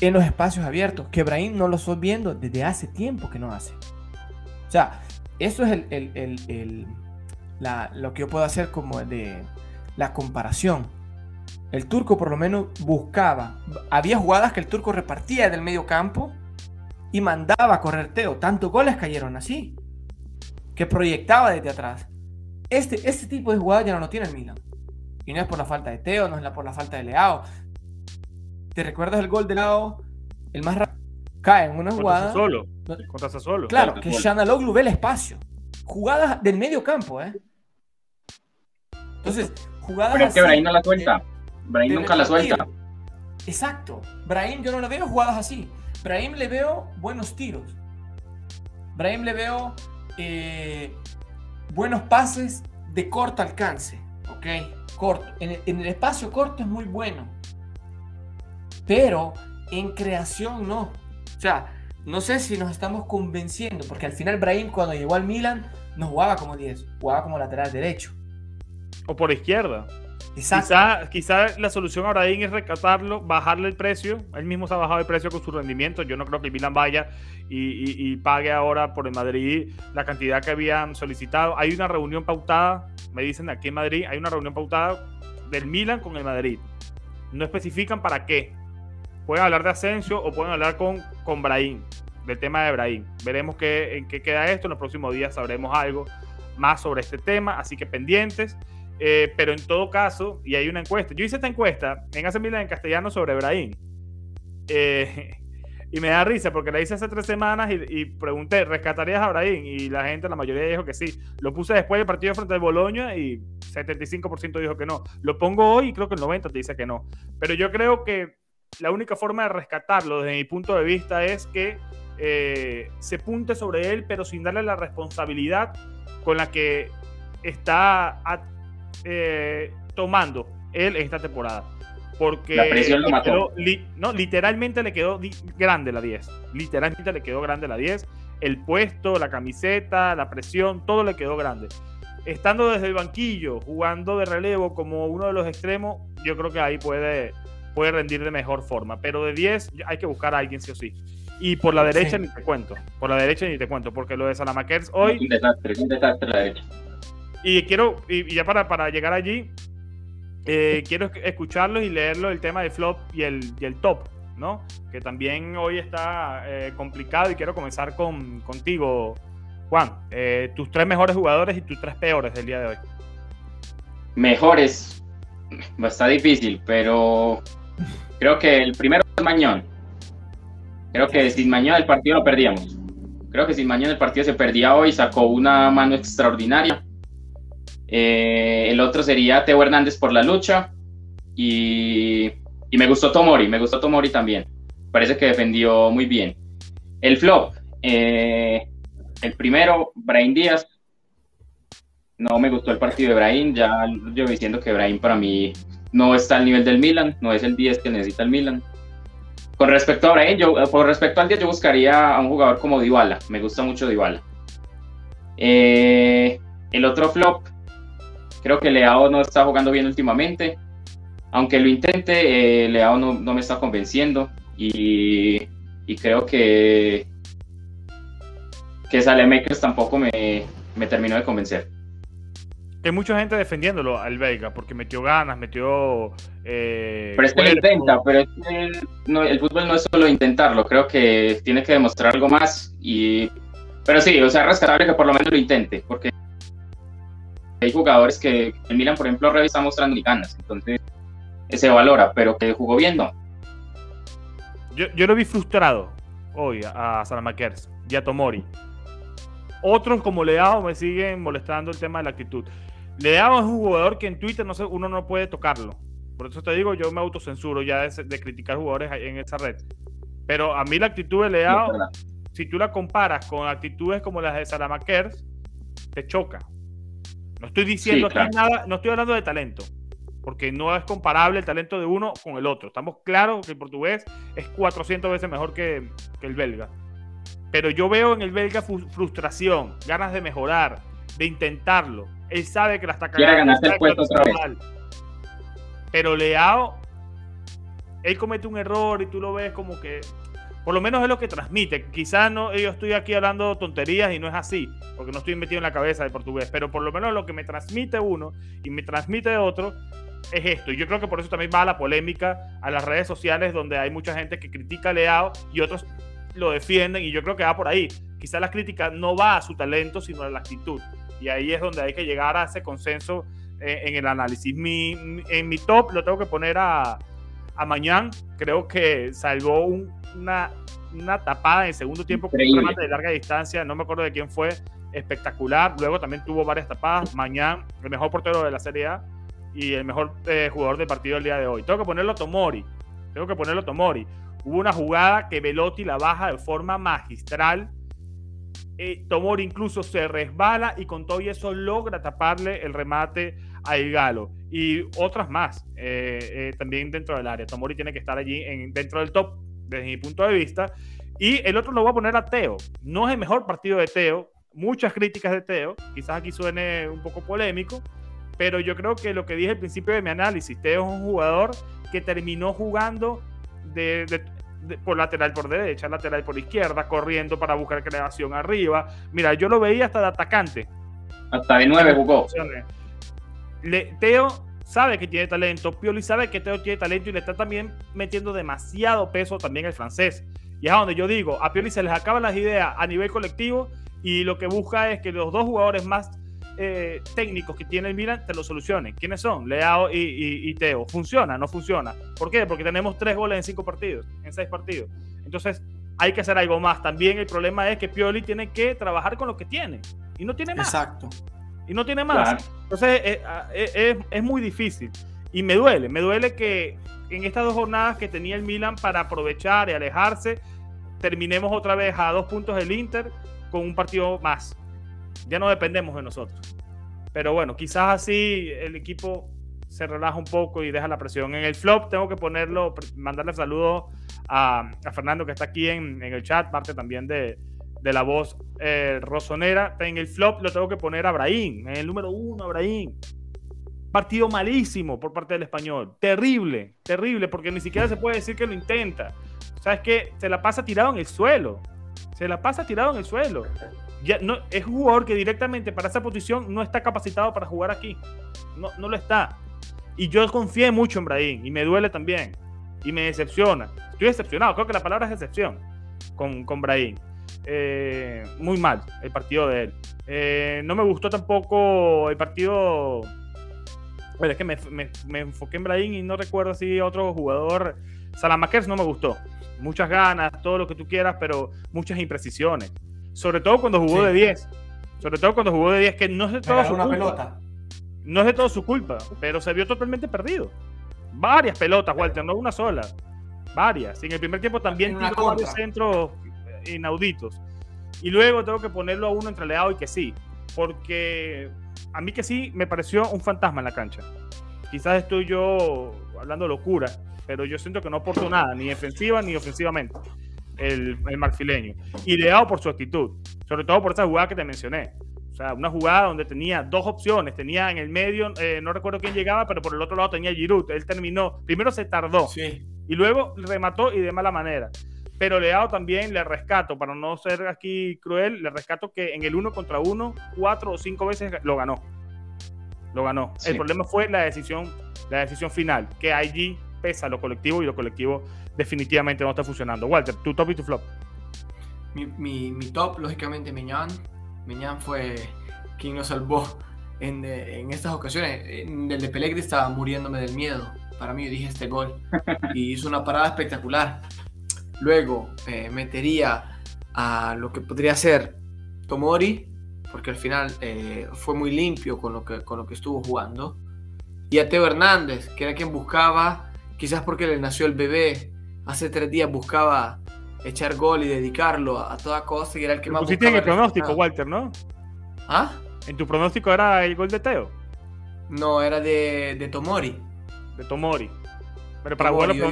en los espacios abiertos, que Brahim no lo estoy viendo desde hace tiempo que no hace. O sea, eso es el, lo que yo puedo hacer como de la comparación. El turco por lo menos buscaba. Había jugadas que el turco repartía del medio campo y mandaba a correr Teo. Tantos goles cayeron así. Que proyectaba desde atrás. Este, este tipo de jugadas ya no lo tiene el Milan. Y no es por la falta de Teo, no es por la falta de Leao. ¿Te recuerdas el gol de Leao? El más rápido. Cae en una jugada. Solo. Contra solo. Claro, que Shanaloglu ve el espacio. Jugadas del medio campo, ¿eh? Entonces, jugadas. Pero es que Brahim no la suelta. Brahim nunca la suelta. Exacto. Brahim yo no le veo jugadas así. Brahim le veo buenos tiros. Brahim le veo eh, buenos pases de corto alcance. ¿Ok? Corto. En en el espacio corto es muy bueno. Pero en creación no. O sea, no sé si nos estamos convenciendo, porque al final Brahim cuando llegó al Milan no jugaba como 10, jugaba como lateral derecho. O por izquierda. Quizá, quizá, la solución a Brahim es rescatarlo, bajarle el precio. Él mismo se ha bajado el precio con su rendimiento. Yo no creo que Milan vaya y, pague ahora por el Madrid la cantidad que habían solicitado. Hay una reunión pautada, me dicen aquí en Madrid, hay una reunión pautada del Milan con el Madrid. No especifican para qué. Pueden hablar de Asensio o pueden hablar con, con Brahim, del tema de Brahim. Veremos qué, en qué queda esto. En los próximos días sabremos algo más sobre este tema, así que pendientes. Eh, pero en todo caso, y hay una encuesta. Yo hice esta encuesta en hace en castellano sobre Brahim. Eh, (laughs) y me da risa porque la hice hace tres semanas y, pregunté, ¿rescatarías a Brahim? Y la gente, la mayoría dijo que sí. Lo puse después del partido frente al Boloña y 75% dijo que no. Lo pongo hoy y creo que el 90% te dice que no. Pero yo creo que la única forma de rescatarlo desde mi punto de vista es que eh, se punte sobre él, pero sin darle la responsabilidad con la que está eh, tomando él en esta temporada. Porque no, literalmente le quedó grande la 10. Literalmente le quedó grande la 10. El puesto, la camiseta, la presión, todo le quedó grande. Estando desde el banquillo, jugando de relevo como uno de los extremos, yo creo que ahí puede, puede rendir de mejor forma. Pero de 10 hay que buscar a alguien sí o sí. Y por la derecha ni te cuento. Por la derecha ni te cuento, porque lo de Salamakers hoy. Un desastre, un desastre la derecha. Y quiero, y ya para, para llegar allí, eh, quiero escucharlos y leerlo el tema del flop y el, y el top, ¿no? Que también hoy está eh, complicado y quiero comenzar con, contigo, Juan. Eh, tus tres mejores jugadores y tus tres peores del día de hoy. Mejores, está difícil, pero creo que el primero es Mañón. Creo que sin Mañón el partido lo perdíamos. Creo que sin Mañón el partido se perdía hoy, sacó una mano extraordinaria eh, el otro sería Teo Hernández por la lucha. Y, me gustó Tomori, me gustó Tomori también. Parece que defendió muy bien. El flop, eh, el primero, Brain Díaz. No me gustó el partido de Brain, ya yo diciendo que Brain para mí no está al nivel del Milan, no es el 10 que necesita el Milan. Con respecto a Brain, yo, por respecto al 10, yo buscaría a un jugador como Dybala, me gusta mucho Dybala. Eh, el otro flop, Creo que Leao no está jugando bien últimamente. Aunque lo intente, eh, Leao no, me está convenciendo. Y, creo que, que Makers tampoco me terminó de convencer. Que hay mucha gente defendiéndolo al Vega, porque metió ganas, metió. Eh, pero es que lo intenta, pero es que el fútbol no es solo intentarlo, creo que tiene que demostrar algo más. y Pero sí, o sea, rescatable que por lo menos lo intente, porque hay jugadores que en Milan, por ejemplo, Revi está mostrando ganas, entonces se valora, pero que jugó bien, no. Yo, yo lo vi frustrado hoy a Salamakers y a Tomori. Otros como Leao me siguen molestando el tema de la actitud. Leao es un jugador que en Twitter no sé, uno no puede tocarlo. Por eso te digo, yo me autocensuro ya de, criticar jugadores en esa red. Pero a mí la actitud de Leao, si tú la comparas con actitudes como las de Salamakers, te choca. No estoy diciendo nada, no estoy hablando de talento, porque no es comparable el talento de uno con el otro. Estamos claros que el portugués es 400 veces mejor que, el belga. Pero yo veo en el belga frustración, ganas de mejorar, de intentarlo. Él sabe que la está cagando. Quiere el puesto otra vez. Pero Leao, él comete un error y tú lo ves como que por lo menos es lo que transmite. Quizás no, yo estoy aquí hablando tonterías y no es así, porque no estoy metido en la cabeza de portugués, pero por lo menos lo que me transmite uno y me transmite otro es esto. Y yo creo que por eso también va a la polémica a las redes sociales donde hay mucha gente que critica a Leao y otros lo defienden y yo creo que va por ahí. Quizás la crítica no va a su talento, sino a la actitud. Y ahí es donde hay que llegar a ese consenso eh, en el análisis. Mi, en mi top lo tengo que poner a, a Mañán. Creo que salvó un una, una tapada en el segundo tiempo con un remate de larga distancia, no me acuerdo de quién fue, espectacular. Luego también tuvo varias tapadas. Mañana, el mejor portero de la Serie A y el mejor eh, jugador del partido del día de hoy. Tengo que ponerlo Tomori. Tengo que ponerlo Tomori. Hubo una jugada que Velotti la baja de forma magistral. Eh, Tomori incluso se resbala y con todo eso logra taparle el remate a Galo. Y otras más eh, también dentro del área. Tomori tiene que estar allí en, dentro del top desde mi punto de vista. Y el otro lo voy a poner a Teo. No es el mejor partido de Teo. Muchas críticas de Teo. Quizás aquí suene un poco polémico. Pero yo creo que lo que dije al principio de mi análisis, Teo es un jugador que terminó jugando de, por lateral por derecha, lateral por izquierda, corriendo para buscar creación arriba. Mira, yo lo veía hasta de atacante. Hasta de nueve jugó. Teo sabe que tiene talento, Pioli sabe que Teo tiene talento y le está también metiendo demasiado peso también el francés. Y es a donde yo digo, a Pioli se les acaban las ideas a nivel colectivo y lo que busca es que los dos jugadores más eh, técnicos que tiene el Milan te lo solucionen. ¿Quiénes son? Leao y, Teo. ¿Funciona? ¿No funciona? ¿Por qué? Porque tenemos tres goles en cinco partidos, en seis partidos. Entonces hay que hacer algo más. También el problema es que Pioli tiene que trabajar con lo que tiene y no tiene más. Exacto y no tiene más. Entonces eh, ah, eh, es, muy difícil. Y me duele, me duele que en estas dos jornadas que tenía el Milan para aprovechar y alejarse, terminemos otra vez a dos puntos del Inter con un partido más. Ya no dependemos de nosotros. Pero bueno, quizás así el equipo se relaja un poco y deja la presión. En el flop tengo que ponerlo, mandarle saludos a, a Fernando que está aquí en, el chat, parte también de, la voz eh, rosonera. En el flop lo tengo que poner a Brahim, en el número uno, Brahim. Partido malísimo por parte del español. Terrible, terrible, porque ni siquiera se puede decir que lo intenta. ¿Sabes qué? Se la pasa tirado en el suelo. Se la pasa tirado en el suelo. Ya, no, es un jugador que directamente para esa posición no está capacitado para jugar aquí. No, no lo está. Y yo confié mucho en Brahim y me duele también. Y me decepciona. Estoy decepcionado. Creo que la palabra es decepción con, con Brahim. Eh, muy mal el partido de él. Eh, no me gustó tampoco el partido. Bueno, es que me, me, enfoqué en Brahim y no recuerdo si otro jugador. Salamakers no me gustó. Muchas ganas, todo lo que tú quieras, pero muchas imprecisiones. Sobre todo cuando jugó de 10. Sobre todo cuando jugó de 10, que no es de todo su culpa. No es de todo su culpa, pero se vio totalmente perdido. Varias pelotas, Walter, no una sola. Varias. Y en el primer tiempo también tiró varios centros inauditos. Y luego tengo que ponerlo a uno entre Leao y que sí, porque a mí que sí me pareció un fantasma en la cancha. Quizás estoy yo hablando locura, pero yo siento que no aportó nada, ni defensiva ni ofensivamente, el, el marfileño. Y Leao por su actitud, sobre todo por esa jugada que te mencioné. O sea, una jugada donde tenía dos opciones. Tenía en el medio, eh, no recuerdo quién llegaba, pero por el otro lado tenía Giroud. Él terminó, primero se tardó y luego remató y de mala manera. Pero Leao también le rescato, para no ser aquí cruel, le rescato que en el uno contra uno, cuatro o cinco veces lo ganó. Lo ganó. El problema fue la decisión, la decisión final, que allí pesa lo colectivo y lo colectivo definitivamente no está funcionando. Walter, tu top y tu flop. Mi, mi, top, lógicamente, Miñán. Miñán fue quien nos salvó en, en estas ocasiones. En el de Pelegri estaba muriéndome del miedo. Para mí, yo dije este gol. (laughs) Y hizo una parada espectacular. Luego eh, metería a lo que podría ser Tomori, porque al final eh, fue muy limpio con lo, que, con lo que estuvo jugando. Y a Teo Hernández, que era quien buscaba, quizás porque le nació el bebé, hace tres días buscaba echar gol y dedicarlo a, toda costa y era el que más pusiste en el pronóstico, Walter, ¿no? ¿Ah? ¿En tu pronóstico era el gol de Teo? No, era de, de Tomori. De Tomori. Pero para jugarlo,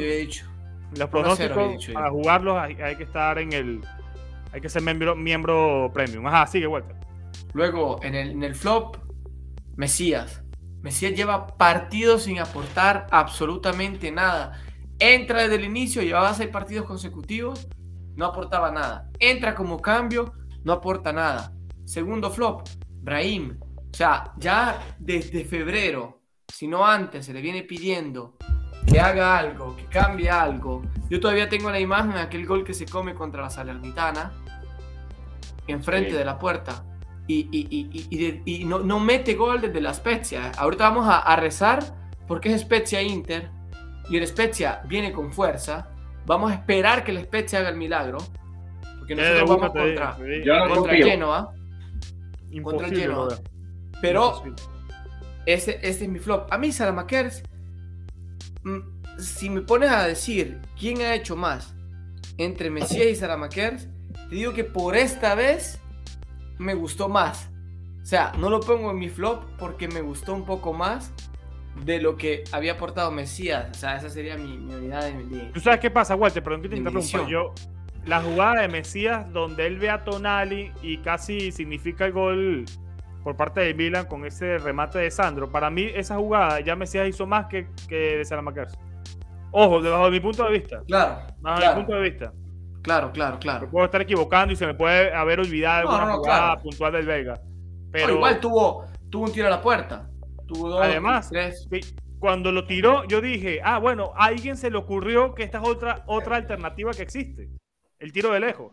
los pronósticos, para jugarlos hay, que estar en el... Hay que ser miembro, miembro premium. Ajá, sigue, Walter. Luego, en el, en el flop, Mesías. Mesías lleva partidos sin aportar absolutamente nada. Entra desde el inicio, llevaba seis partidos consecutivos, no aportaba nada. Entra como cambio, no aporta nada. Segundo flop, Brahim. O sea, ya desde febrero, si no antes, se le viene pidiendo que haga algo, que cambie algo. Yo todavía tengo la imagen de aquel gol que se come contra la Salernitana, enfrente de la puerta y, no, mete gol desde la Spezia. Ahorita vamos a, rezar porque es Spezia Inter y el Spezia viene con fuerza. Vamos a esperar que el Spezia haga el milagro. Porque nosotros vamos contra, contra el Genoa. Contra el Genoa. Pero ese, ese, es mi flop. A mí, Salamakers, mm, si me pones a decir quién ha hecho más entre Mesías y Salamakers, te digo que por esta vez me gustó más. O sea, no lo pongo en mi flop porque me gustó un poco más de lo que había aportado Mesías. O sea, esa sería mi, unidad de, ¿Tú sabes qué pasa, Walter? Perdón que te interrumpa. Yo, la jugada de Mesías, donde él ve a Tonali y casi significa el gol por parte de Milan con ese remate de Sandro. Para mí, esa jugada ya Mesías hizo más que, que de Salamakers. Ojo, desde mi punto de vista. Claro. Bajo mi punto de vista. Claro, claro, claro. puedo estar equivocando y se me puede haber olvidado alguna jugada puntual del Vega. Pero igual tuvo, tuvo un tiro a la puerta. Tuvo dos, Además, tres. cuando lo tiró, yo dije, ah, bueno, a alguien se le ocurrió que esta es otra, otra alternativa que existe. El tiro de lejos.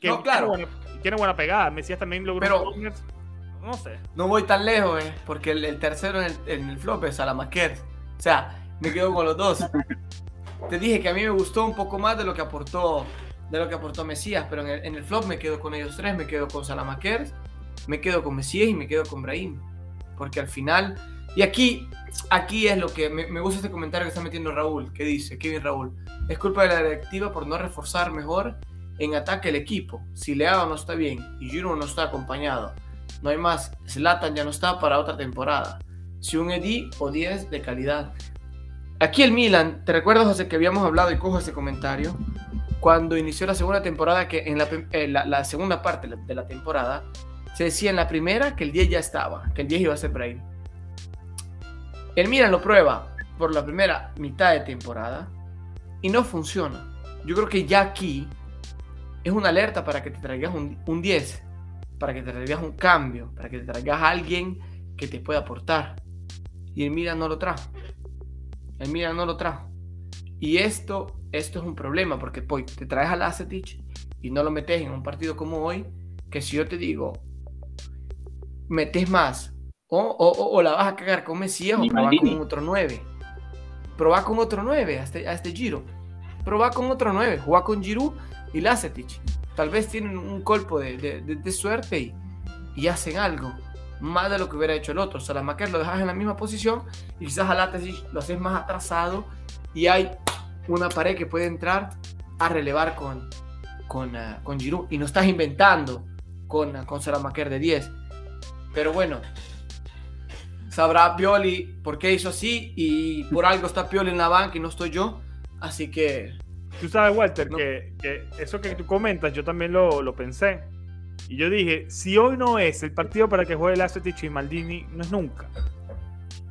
Que no, claro. Tiene buena, pegada. Mesías también logró Pero, no sé. No voy tan lejos, eh, porque el, tercero en el, en el flop es Salamaquer. O sea, me quedo con los dos. (laughs) Te dije que a mí me gustó un poco más de lo que aportó, de lo que aportó Mesías, pero en el, flop me quedo con ellos tres, me quedo con Salamakers, me quedo con Mesías y me quedo con Brahim. Porque al final, y aquí, aquí es lo que me, gusta este comentario que está metiendo Raúl, que dice, Kevin Raúl, es culpa de la directiva por no reforzar mejor en ataque el equipo. Si Leao no está bien y Juro no está acompañado, no hay más. Zlatan ya no está para otra temporada. Si un Edi o 10 de calidad. Aquí el Milan, te recuerdo José que habíamos hablado y cojo ese comentario, cuando inició la segunda temporada, que en la, eh, segunda parte de la temporada, se decía en la primera que el 10 ya estaba, que el 10 iba a ser Brahim. El Milan lo prueba por la primera mitad de temporada y no funciona. Yo creo que ya aquí es una alerta para que te traigas un, un 10, para que te traigas un cambio, para que te traigas a alguien que te pueda aportar. Y el Milan no lo trajo el Milan no lo trajo. Y esto, esto es un problema porque pues, te traes al Acetic y no lo metes en un partido como hoy, que si yo te digo, metes más o, la vas a cagar con Mesías o probar con otro 9. Probar con otro 9 a este, a este Giro. Probar con otro 9. Jugar con Giroud y Lacetic. Tal vez tienen un colpo de, suerte y, y hacen algo más de lo que hubiera hecho el otro. Salamaker lo dejas en la misma posición y quizás a lo haces más atrasado y hay una pared que puede entrar a relevar con, con, uh, con Giroud y no estás inventando con, uh, con Salamaker de 10. Pero bueno, sabrá Pioli por qué hizo así y por algo está Pioli en la banca y no estoy yo. Así que... Tú sabes, Walter, que, que, eso que tú comentas, yo también lo, lo pensé y yo dije, si hoy no es el partido para que juegue el Acetic y Maldini, no es nunca.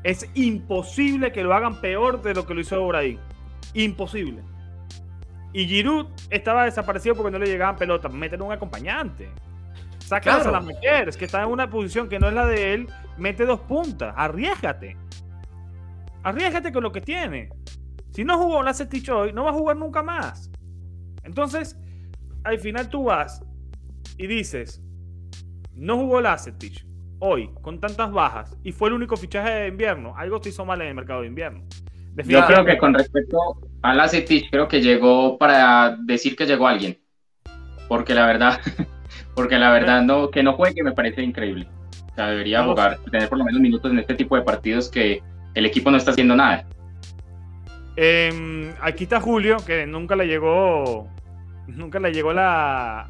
Es imposible que lo hagan peor de lo que lo hizo Brahim. Imposible. Y Giroud estaba desaparecido porque no le llegaban pelotas. Meten un acompañante. Sácalo a la mujer, es que está en una posición que no es la de él, mete dos puntas, arriesgate. Arriesgate con lo que tiene. Si no jugó la hoy, no va a jugar nunca más. Entonces, al final tú vas y dices, no jugó Lacetich hoy con tantas bajas y fue el único fichaje de invierno. Algo se hizo mal en el mercado de invierno. Yo creo que con respecto a Lacetich, creo que llegó para decir que llegó alguien. Porque la verdad, (laughs) porque la verdad no, que no juegue me parece increíble. O sea, debería jugar, tener por lo menos minutos en este tipo de partidos que el equipo no está haciendo nada. Em, aquí está Julio, que nunca le llegó. Nunca le llegó la,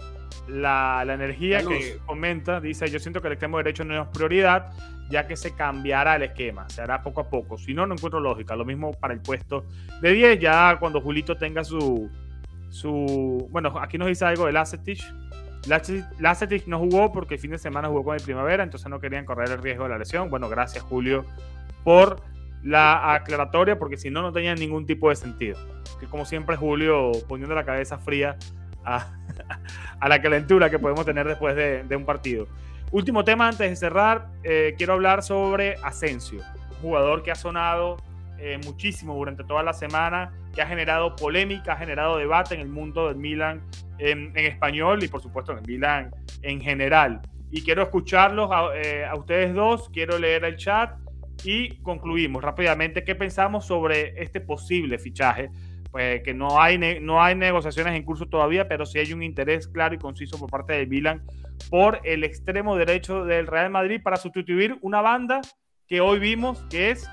la, energía que comenta. Dice: Yo siento que el extremo derecho no es prioridad, ya que se cambiará el esquema. Se hará poco a poco. Si no, no encuentro lógica. Lo mismo para el puesto de 10. Ya cuando Julito tenga su. su bueno, aquí nos dice algo del Lacetich. Lacetich no jugó porque el fin de semana jugó con el Primavera, entonces no querían correr el riesgo de la lesión. Bueno, gracias Julio por la aclaratoria porque si no, no tenía ningún tipo de sentido. Que como siempre Julio poniendo la cabeza fría a, la calentura que podemos tener después de, un partido. Último tema antes de cerrar, eh, quiero hablar sobre Asensio, jugador que ha sonado eh, muchísimo durante toda la semana, que ha generado polémica, ha generado debate en el mundo del Milan en, español y por supuesto en el Milan en general. Y quiero escucharlos eh, a ustedes dos, quiero leer el chat y concluimos rápidamente qué pensamos sobre este posible fichaje. Pues que no hay, no hay negociaciones en curso todavía, pero sí hay un interés claro y conciso por parte de Milan por el extremo derecho del Real Madrid para sustituir una banda que hoy vimos que es,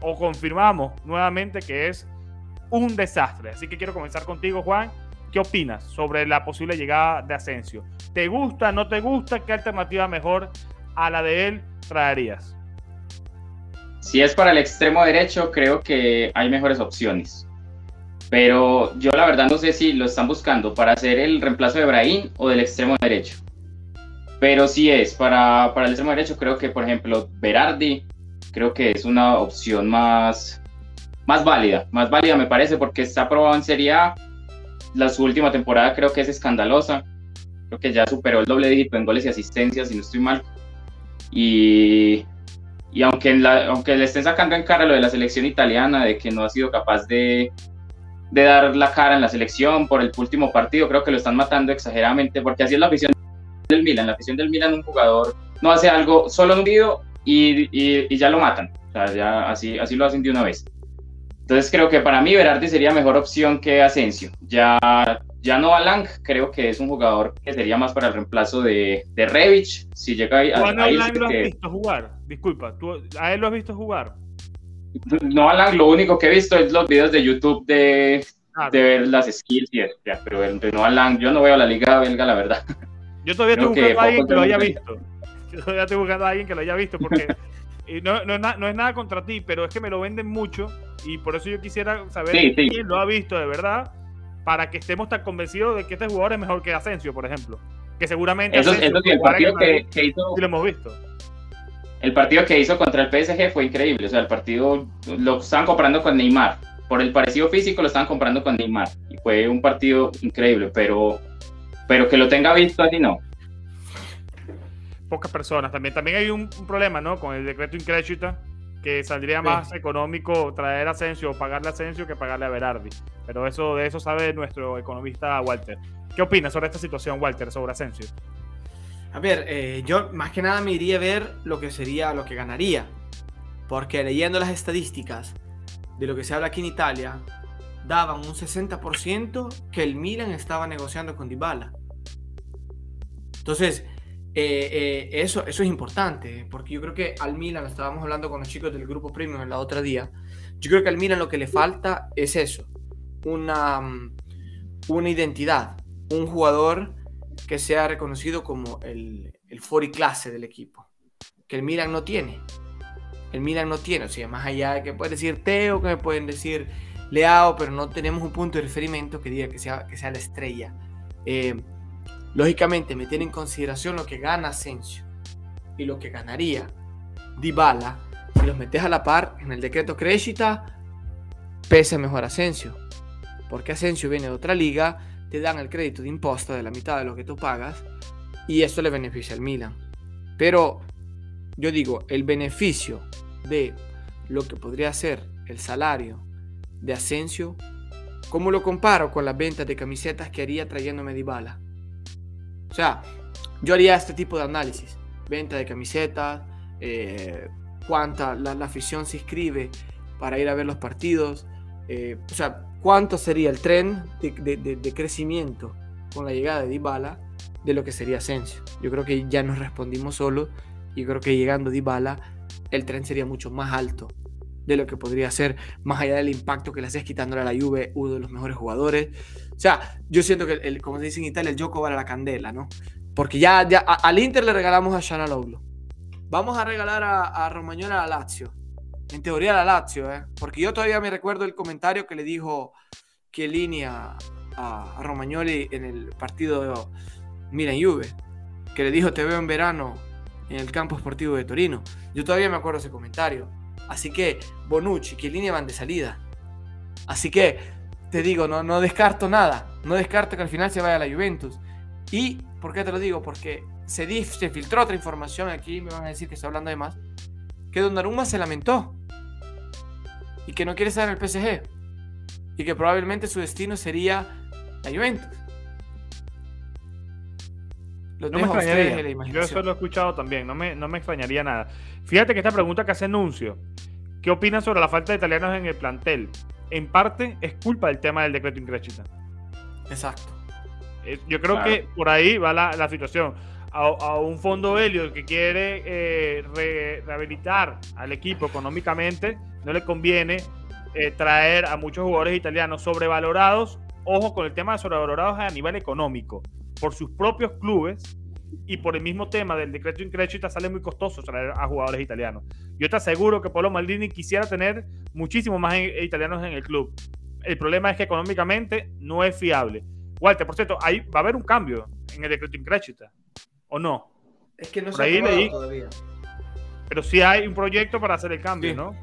o confirmamos nuevamente que es un desastre. Así que quiero comenzar contigo, Juan. ¿Qué opinas sobre la posible llegada de Asensio? ¿Te gusta, no te gusta? ¿Qué alternativa mejor a la de él traerías? Si es para el extremo derecho, creo que hay mejores opciones. Pero yo la verdad no sé si lo están buscando para hacer el reemplazo de Brahim o del extremo derecho. Pero si es para, para el extremo derecho, creo que por ejemplo Berardi, creo que es una opción más, más válida. Más válida me parece porque está probado en Serie. La, su última temporada creo que es escandalosa. Creo que ya superó el doble dígito en goles y asistencias, si no estoy mal. Y y aunque, aunque le estén sacando en cara lo de la selección italiana, de que no ha sido capaz de, de dar la cara en la selección por el último partido, creo que lo están matando exageradamente, porque así es la afición del Milan. La afición del Milan, un jugador no hace algo solo en un video y, y, ya lo matan. O sea, ya así, así lo hacen de una vez. Entonces creo que para mí Berardi sería mejor opción que Asensio. Ya ya no Lang creo que es un jugador que sería más para el reemplazo de, de Revich. Si llega. ¿Tú a lo has visto jugar? Disculpa, ¿tú a él lo has visto jugar? No Lang, lo único que he visto es los videos de YouTube de, de ver las skills y ya, pero de no Lang, yo no veo la liga belga, la verdad. Yo todavía estoy buscando a alguien que lo haya visto. Yo todavía estoy buscando a alguien que lo haya visto porque. (laughs) no, no, es no, es nada contra ti, pero es que me lo venden mucho y por eso yo quisiera saber quién lo ha visto de verdad para que estemos tan convencidos de que este jugador es mejor que Asensio, por ejemplo. Que seguramente eso, Asensio, el partido que, hizo, lo hemos visto. El partido que hizo contra el PSG fue increíble. O sea, el partido lo estaban comprando con Neymar. Por el parecido físico lo estaban comprando con Neymar. Y fue un partido increíble, pero, pero que lo tenga visto así no. Pocas personas también. También hay un, problema, ¿no? Con el decreto incrédito que saldría más económico traer a Asensio o pagarle a Asensio que pagarle a Berardi. Pero eso, de eso sabe nuestro economista Walter. ¿Qué opinas sobre esta situación, Walter, sobre Asensio? A ver, eh, yo más que nada me iría a ver lo que sería, lo que ganaría. Porque leyendo las estadísticas de lo que se habla aquí en Italia, daban un 60% que el Milan estaba negociando con Dybala. Entonces, eh, eh, eso, eso es importante, porque yo creo que al Milan, estábamos hablando con los chicos del grupo Premium el otro día, yo creo que al Milan lo que le falta es eso, una, mm, una identidad, un jugador que sea reconocido como el, el fori clase del equipo, que el Milan no tiene. El Milan no tiene, o sea, más allá de que puede decir Teo, que me pueden decir Leao, pero no tenemos un punto de referimiento que diga que sea, que sea la estrella. Eh, Lógicamente, me tiene en consideración lo que gana Asensio y lo que ganaría Dybala si los metes a la par en el decreto Crescita, pese mejor Asensio. Porque Asensio viene de otra liga, te dan el crédito de impuesto de la mitad de lo que tú pagas y eso le beneficia al Milan. Pero yo digo, el beneficio de lo que podría ser el salario de Asensio, ¿cómo lo comparo con las ventas de camisetas que haría trayéndome Dybala? O sea, yo haría este tipo de análisis. Venta de camisetas, eh, cuánta la, afición se inscribe para ir a ver los partidos. Eh, o sea, cuánto sería el tren de, crecimiento con la llegada de Dybala de lo que sería Asensio. Yo creo que ya nos respondimos solo y creo que llegando Dybala el tren sería mucho más alto de lo que podría ser, más allá del impacto que le haces quitándole a la Juve uno de los mejores jugadores. O sea, yo siento que, el, como se dice en Italia, el Yoko vale la candela, ¿no? Porque ya, ya al Inter le regalamos a Shanaloglu. Vamos a regalar a, a Romagnoli a la Lazio. En teoría la Lazio, ¿eh? Porque yo todavía me recuerdo el comentario que le dijo Chiellini a, a, Romagnoli en el partido Milan Juve. Que le dijo, te veo en verano en el campo esportivo de Torino. Yo todavía me acuerdo ese comentario. Así que Bonucci, Chiellini van de salida. Así que te digo, no, no descarto nada. No descarto que al final se vaya a la Juventus. ¿Y por qué te lo digo? Porque se, se filtró otra información aquí, me van a decir que estoy hablando de más, que Donnarumma se lamentó y que no quiere estar en el PSG y que probablemente su destino sería la Juventus. no me extrañaría. Yo eso lo he escuchado también, no me, no me extrañaría nada. Fíjate que esta pregunta que hace Anuncio, ¿qué opinas sobre la falta de italianos en el plantel? En parte es culpa del tema del decreto Increchita. Exacto. Eh, yo creo que por ahí va la, la situación. A, un fondo Helio que quiere eh, rehabilitar al equipo económicamente, no le conviene eh, traer a muchos jugadores italianos sobrevalorados. Ojo con el tema de sobrevalorados a nivel económico, por sus propios clubes y por el mismo tema del decreto incrédito sale muy costoso traer a jugadores italianos. Yo te aseguro que Polo Maldini quisiera tener muchísimo más italianos en el club. El problema es que económicamente no es fiable. Walter, por cierto, ahí va a haber un cambio en el decreto incrédito, ¿o no? Es que no se ha todavía. Pero sí hay un proyecto para hacer el cambio, ¿no?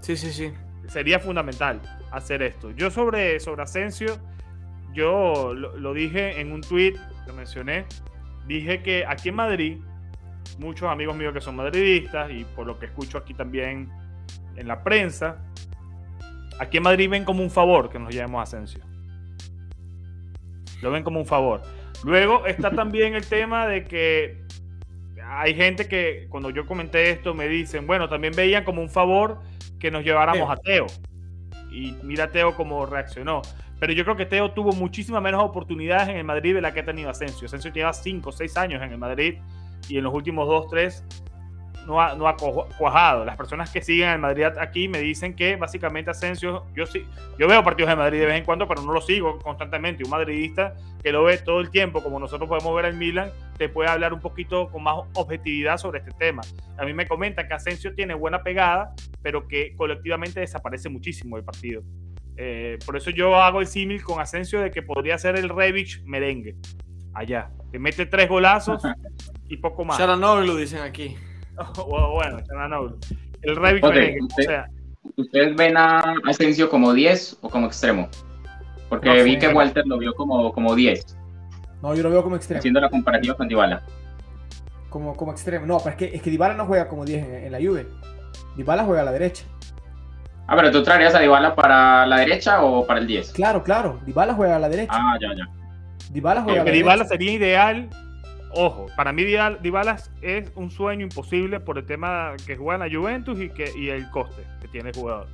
Sí, sí, sí. Sería fundamental hacer esto. Yo sobre, sobre Asensio, yo lo, lo dije en un tweet, lo mencioné, dije que aquí en Madrid, muchos amigos míos que son madridistas y por lo que escucho aquí también en la prensa, aquí en Madrid ven como un favor que nos llevemos a Asensio. Lo ven como un favor. Luego está también el tema de que hay gente que cuando yo comenté esto me dicen, bueno, también veían como un favor que nos lleváramos a Teo. Y mira Teo cómo reaccionó. Pero yo creo que Teo tuvo muchísimas menos oportunidades en el Madrid de la que ha tenido Asensio. Asensio lleva 5 o 6 años en el Madrid y en los últimos 2, 3 no ha, no ha cuajado. Las personas que siguen el Madrid aquí me dicen que básicamente Asensio, yo sí, yo veo partidos de Madrid de vez en cuando, pero no lo sigo constantemente. Un madridista que lo ve todo el tiempo, como nosotros podemos ver en Milan, te puede hablar un poquito con más objetividad sobre este tema. A mí me comentan que Asensio tiene buena pegada, pero que colectivamente desaparece muchísimo el partido. Eh, por eso yo hago el símil con Asensio de que podría ser el Revich merengue. Allá. Que mete tres golazos (laughs) y poco más. lo dicen aquí. (laughs) bueno, El Revich merengue. ¿Ustedes ven a Asensio como 10 o como extremo? Porque vi que Walter lo vio como, como 10. No, yo lo veo como extremo. Haciendo la comparativa con Dybala. Como, como extremo. No, pero es que, es que Dybala no juega como 10 en, en la Juve. Dybala juega a la derecha. Ah, pero tú traerías a Dybala para la derecha o para el 10? Claro, claro. Dybala juega a la derecha. Ah, ya, ya. Dybala juega a la Dybala sería ideal. Ojo, para mí Dybala es un sueño imposible por el tema que juega en la Juventus y, que, y el coste que tiene el jugador.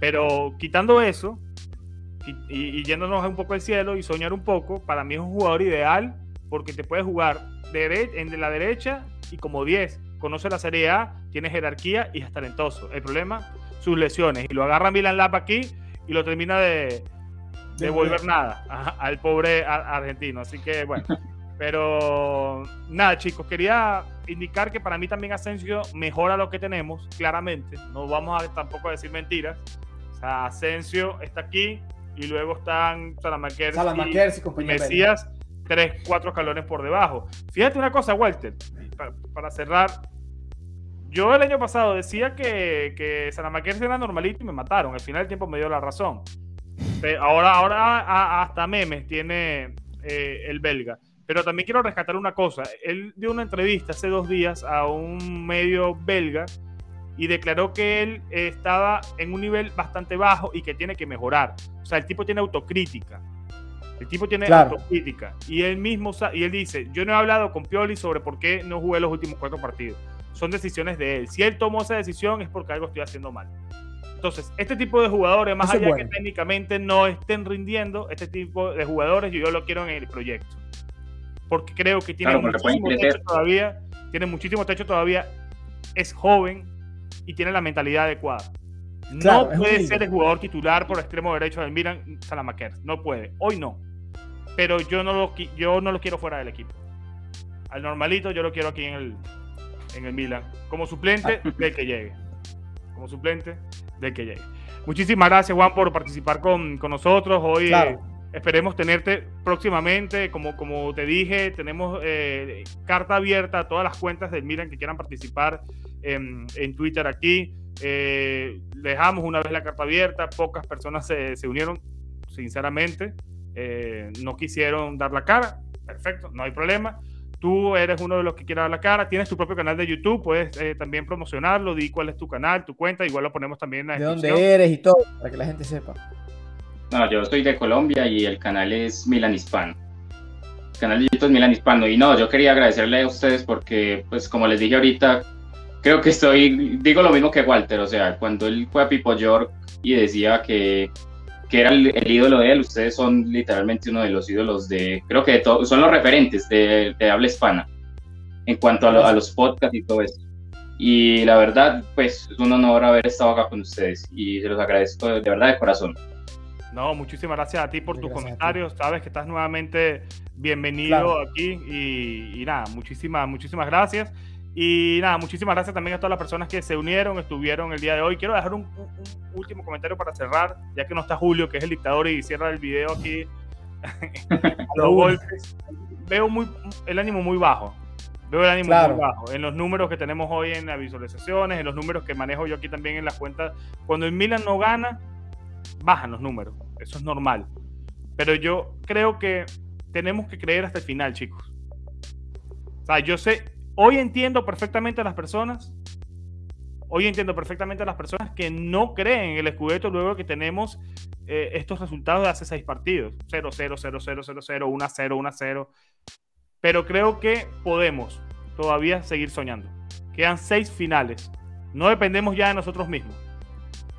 Pero quitando eso y, yéndonos un poco al cielo y soñar un poco, para mí es un jugador ideal porque te puede jugar en la derecha y como 10. Conoce la Serie A, tiene jerarquía y es talentoso. El problema sus lesiones. Y lo agarra Milan Lap aquí y lo termina de, devolver nada al pobre argentino. Así que bueno. (laughs) Pero nada, chicos, quería indicar que para mí también Asensio mejora lo que tenemos, claramente. No vamos a tampoco a decir mentiras. O sea, Asensio está aquí y luego están Salamakers, y, y Mesías, tres, cuatro escalones por debajo. Fíjate una cosa, Walter, para cerrar, yo el año pasado decía que, que era normalito y me mataron. Al final del tiempo me dio la razón. Ahora, ahora hasta memes tiene eh, el belga. Pero también quiero rescatar una cosa. Él dio una entrevista hace dos días a un medio belga y declaró que él estaba en un nivel bastante bajo y que tiene que mejorar. O sea, el tipo tiene autocrítica. El tipo tiene autocrítica. Y él mismo, y él dice, yo no he hablado con Pioli sobre por qué no jugué los últimos cuatro partidos. Son decisiones de él. Si él tomó esa decisión es porque algo estoy haciendo mal. Entonces, este tipo de jugadores, más allá de que técnicamente no estén rindiendo, este tipo de jugadores yo, lo quiero en el proyecto. Porque creo que tiene muchísimo techo todavía, tiene muchísimo techo todavía, es joven y tiene la mentalidad adecuada. no puede ser el jugador titular por extremo derecho del Milan Salamaker. No puede. Hoy no. Pero yo no lo, yo no lo quiero fuera del equipo. Al normalito yo lo quiero aquí en el, en el Milan. Como suplente (laughs) ah. del que llegue. Como suplente del que llegue. Muchísimas gracias, Juan, por participar con, nosotros. Hoy esperemos tenerte próximamente. Como, como te dije, tenemos eh, carta abierta a todas las cuentas del Milan que quieran participar en, Twitter aquí. Eh, dejamos una vez la carta abierta. Pocas personas se, se unieron, sinceramente. Eh, no quisieron dar la cara. Perfecto, no hay problema tú eres uno de los que quiere dar la cara, tienes tu propio canal de YouTube, puedes eh, también promocionarlo, di cuál es tu canal, tu cuenta, igual lo ponemos también en la De dónde eres y todo, para que la gente sepa. No, yo soy de Colombia y el canal es Milan Hispano. El canal de YouTube es Milan Hispano. Y no, yo quería agradecerle a ustedes porque, pues como les dije ahorita, creo que estoy, digo lo mismo que Walter, o sea, cuando él fue a Pipo York y decía que que era el, ídolo de él, ustedes son literalmente uno de los ídolos de, creo que son los referentes de, habla hispana en cuanto a, los podcasts y todo eso. Y la verdad, pues es un honor haber estado acá con ustedes y se los agradezco de, verdad de corazón. No, muchísimas gracias a ti por tus comentarios. Sabes que estás nuevamente bienvenido aquí y, y, nada, muchísimas, muchísimas gracias. Y nada, muchísimas gracias también a todas las personas que se unieron, estuvieron el día de hoy. Quiero dejar un, último comentario para cerrar, ya que no está Julio, que es el dictador, y cierra el video aquí (laughs) los golpes. Veo muy, el ánimo muy bajo. Veo el ánimo muy bajo. En los números que tenemos hoy en las visualizaciones, en los números que manejo yo aquí también en las cuentas. Cuando el Milan no gana, bajan los números. Eso es normal. Pero yo creo que tenemos que creer hasta el final, chicos. O sea, yo sé, Hoy entiendo perfectamente a las personas. Hoy entiendo perfectamente a las personas que no creen en el Scudetto luego que tenemos eh, estos resultados de hace seis partidos. 0, 0, 0, 0, 0, 0, 1, 0, 1, 0. Pero creo que podemos todavía seguir soñando. Quedan seis finales. No dependemos ya de nosotros mismos.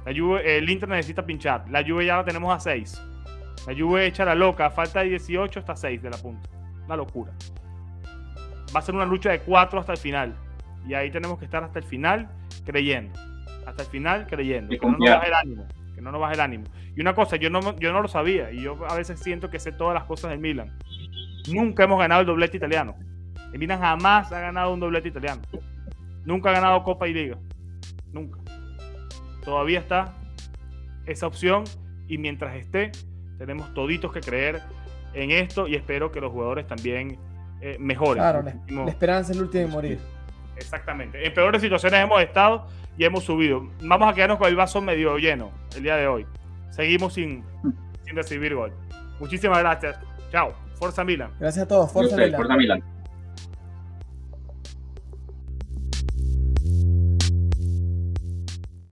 La Juve, el Inter necesita pinchar. La Juve ya la tenemos a 6. La Juve echa la loca. Falta de 18 hasta 6 de la punta. Una locura va a ser una lucha de cuatro hasta el final. Y ahí tenemos que estar hasta el final creyendo. Hasta el final creyendo. que no nos baje el ánimo. Que no nos baje el ánimo. Y una cosa, yo no, yo no lo sabía. Y yo a veces siento que sé todas las cosas del Milan. Nunca hemos ganado el doblete italiano. El Milan jamás ha ganado un doblete italiano. Nunca ha ganado Copa y Liga. Nunca. Todavía está esa opción. Y mientras esté, tenemos toditos que creer en esto. Y espero que los jugadores también eh, mejores. Claro, la, esperanza es el último de morir. Exactamente. En peores situaciones hemos estado y hemos subido. Vamos a quedarnos con el vaso medio lleno el día de hoy. Seguimos sin, sin recibir gol. Muchísimas gracias. Chao. Forza Milan. Gracias a todos. Forza Milan. Forza Milan.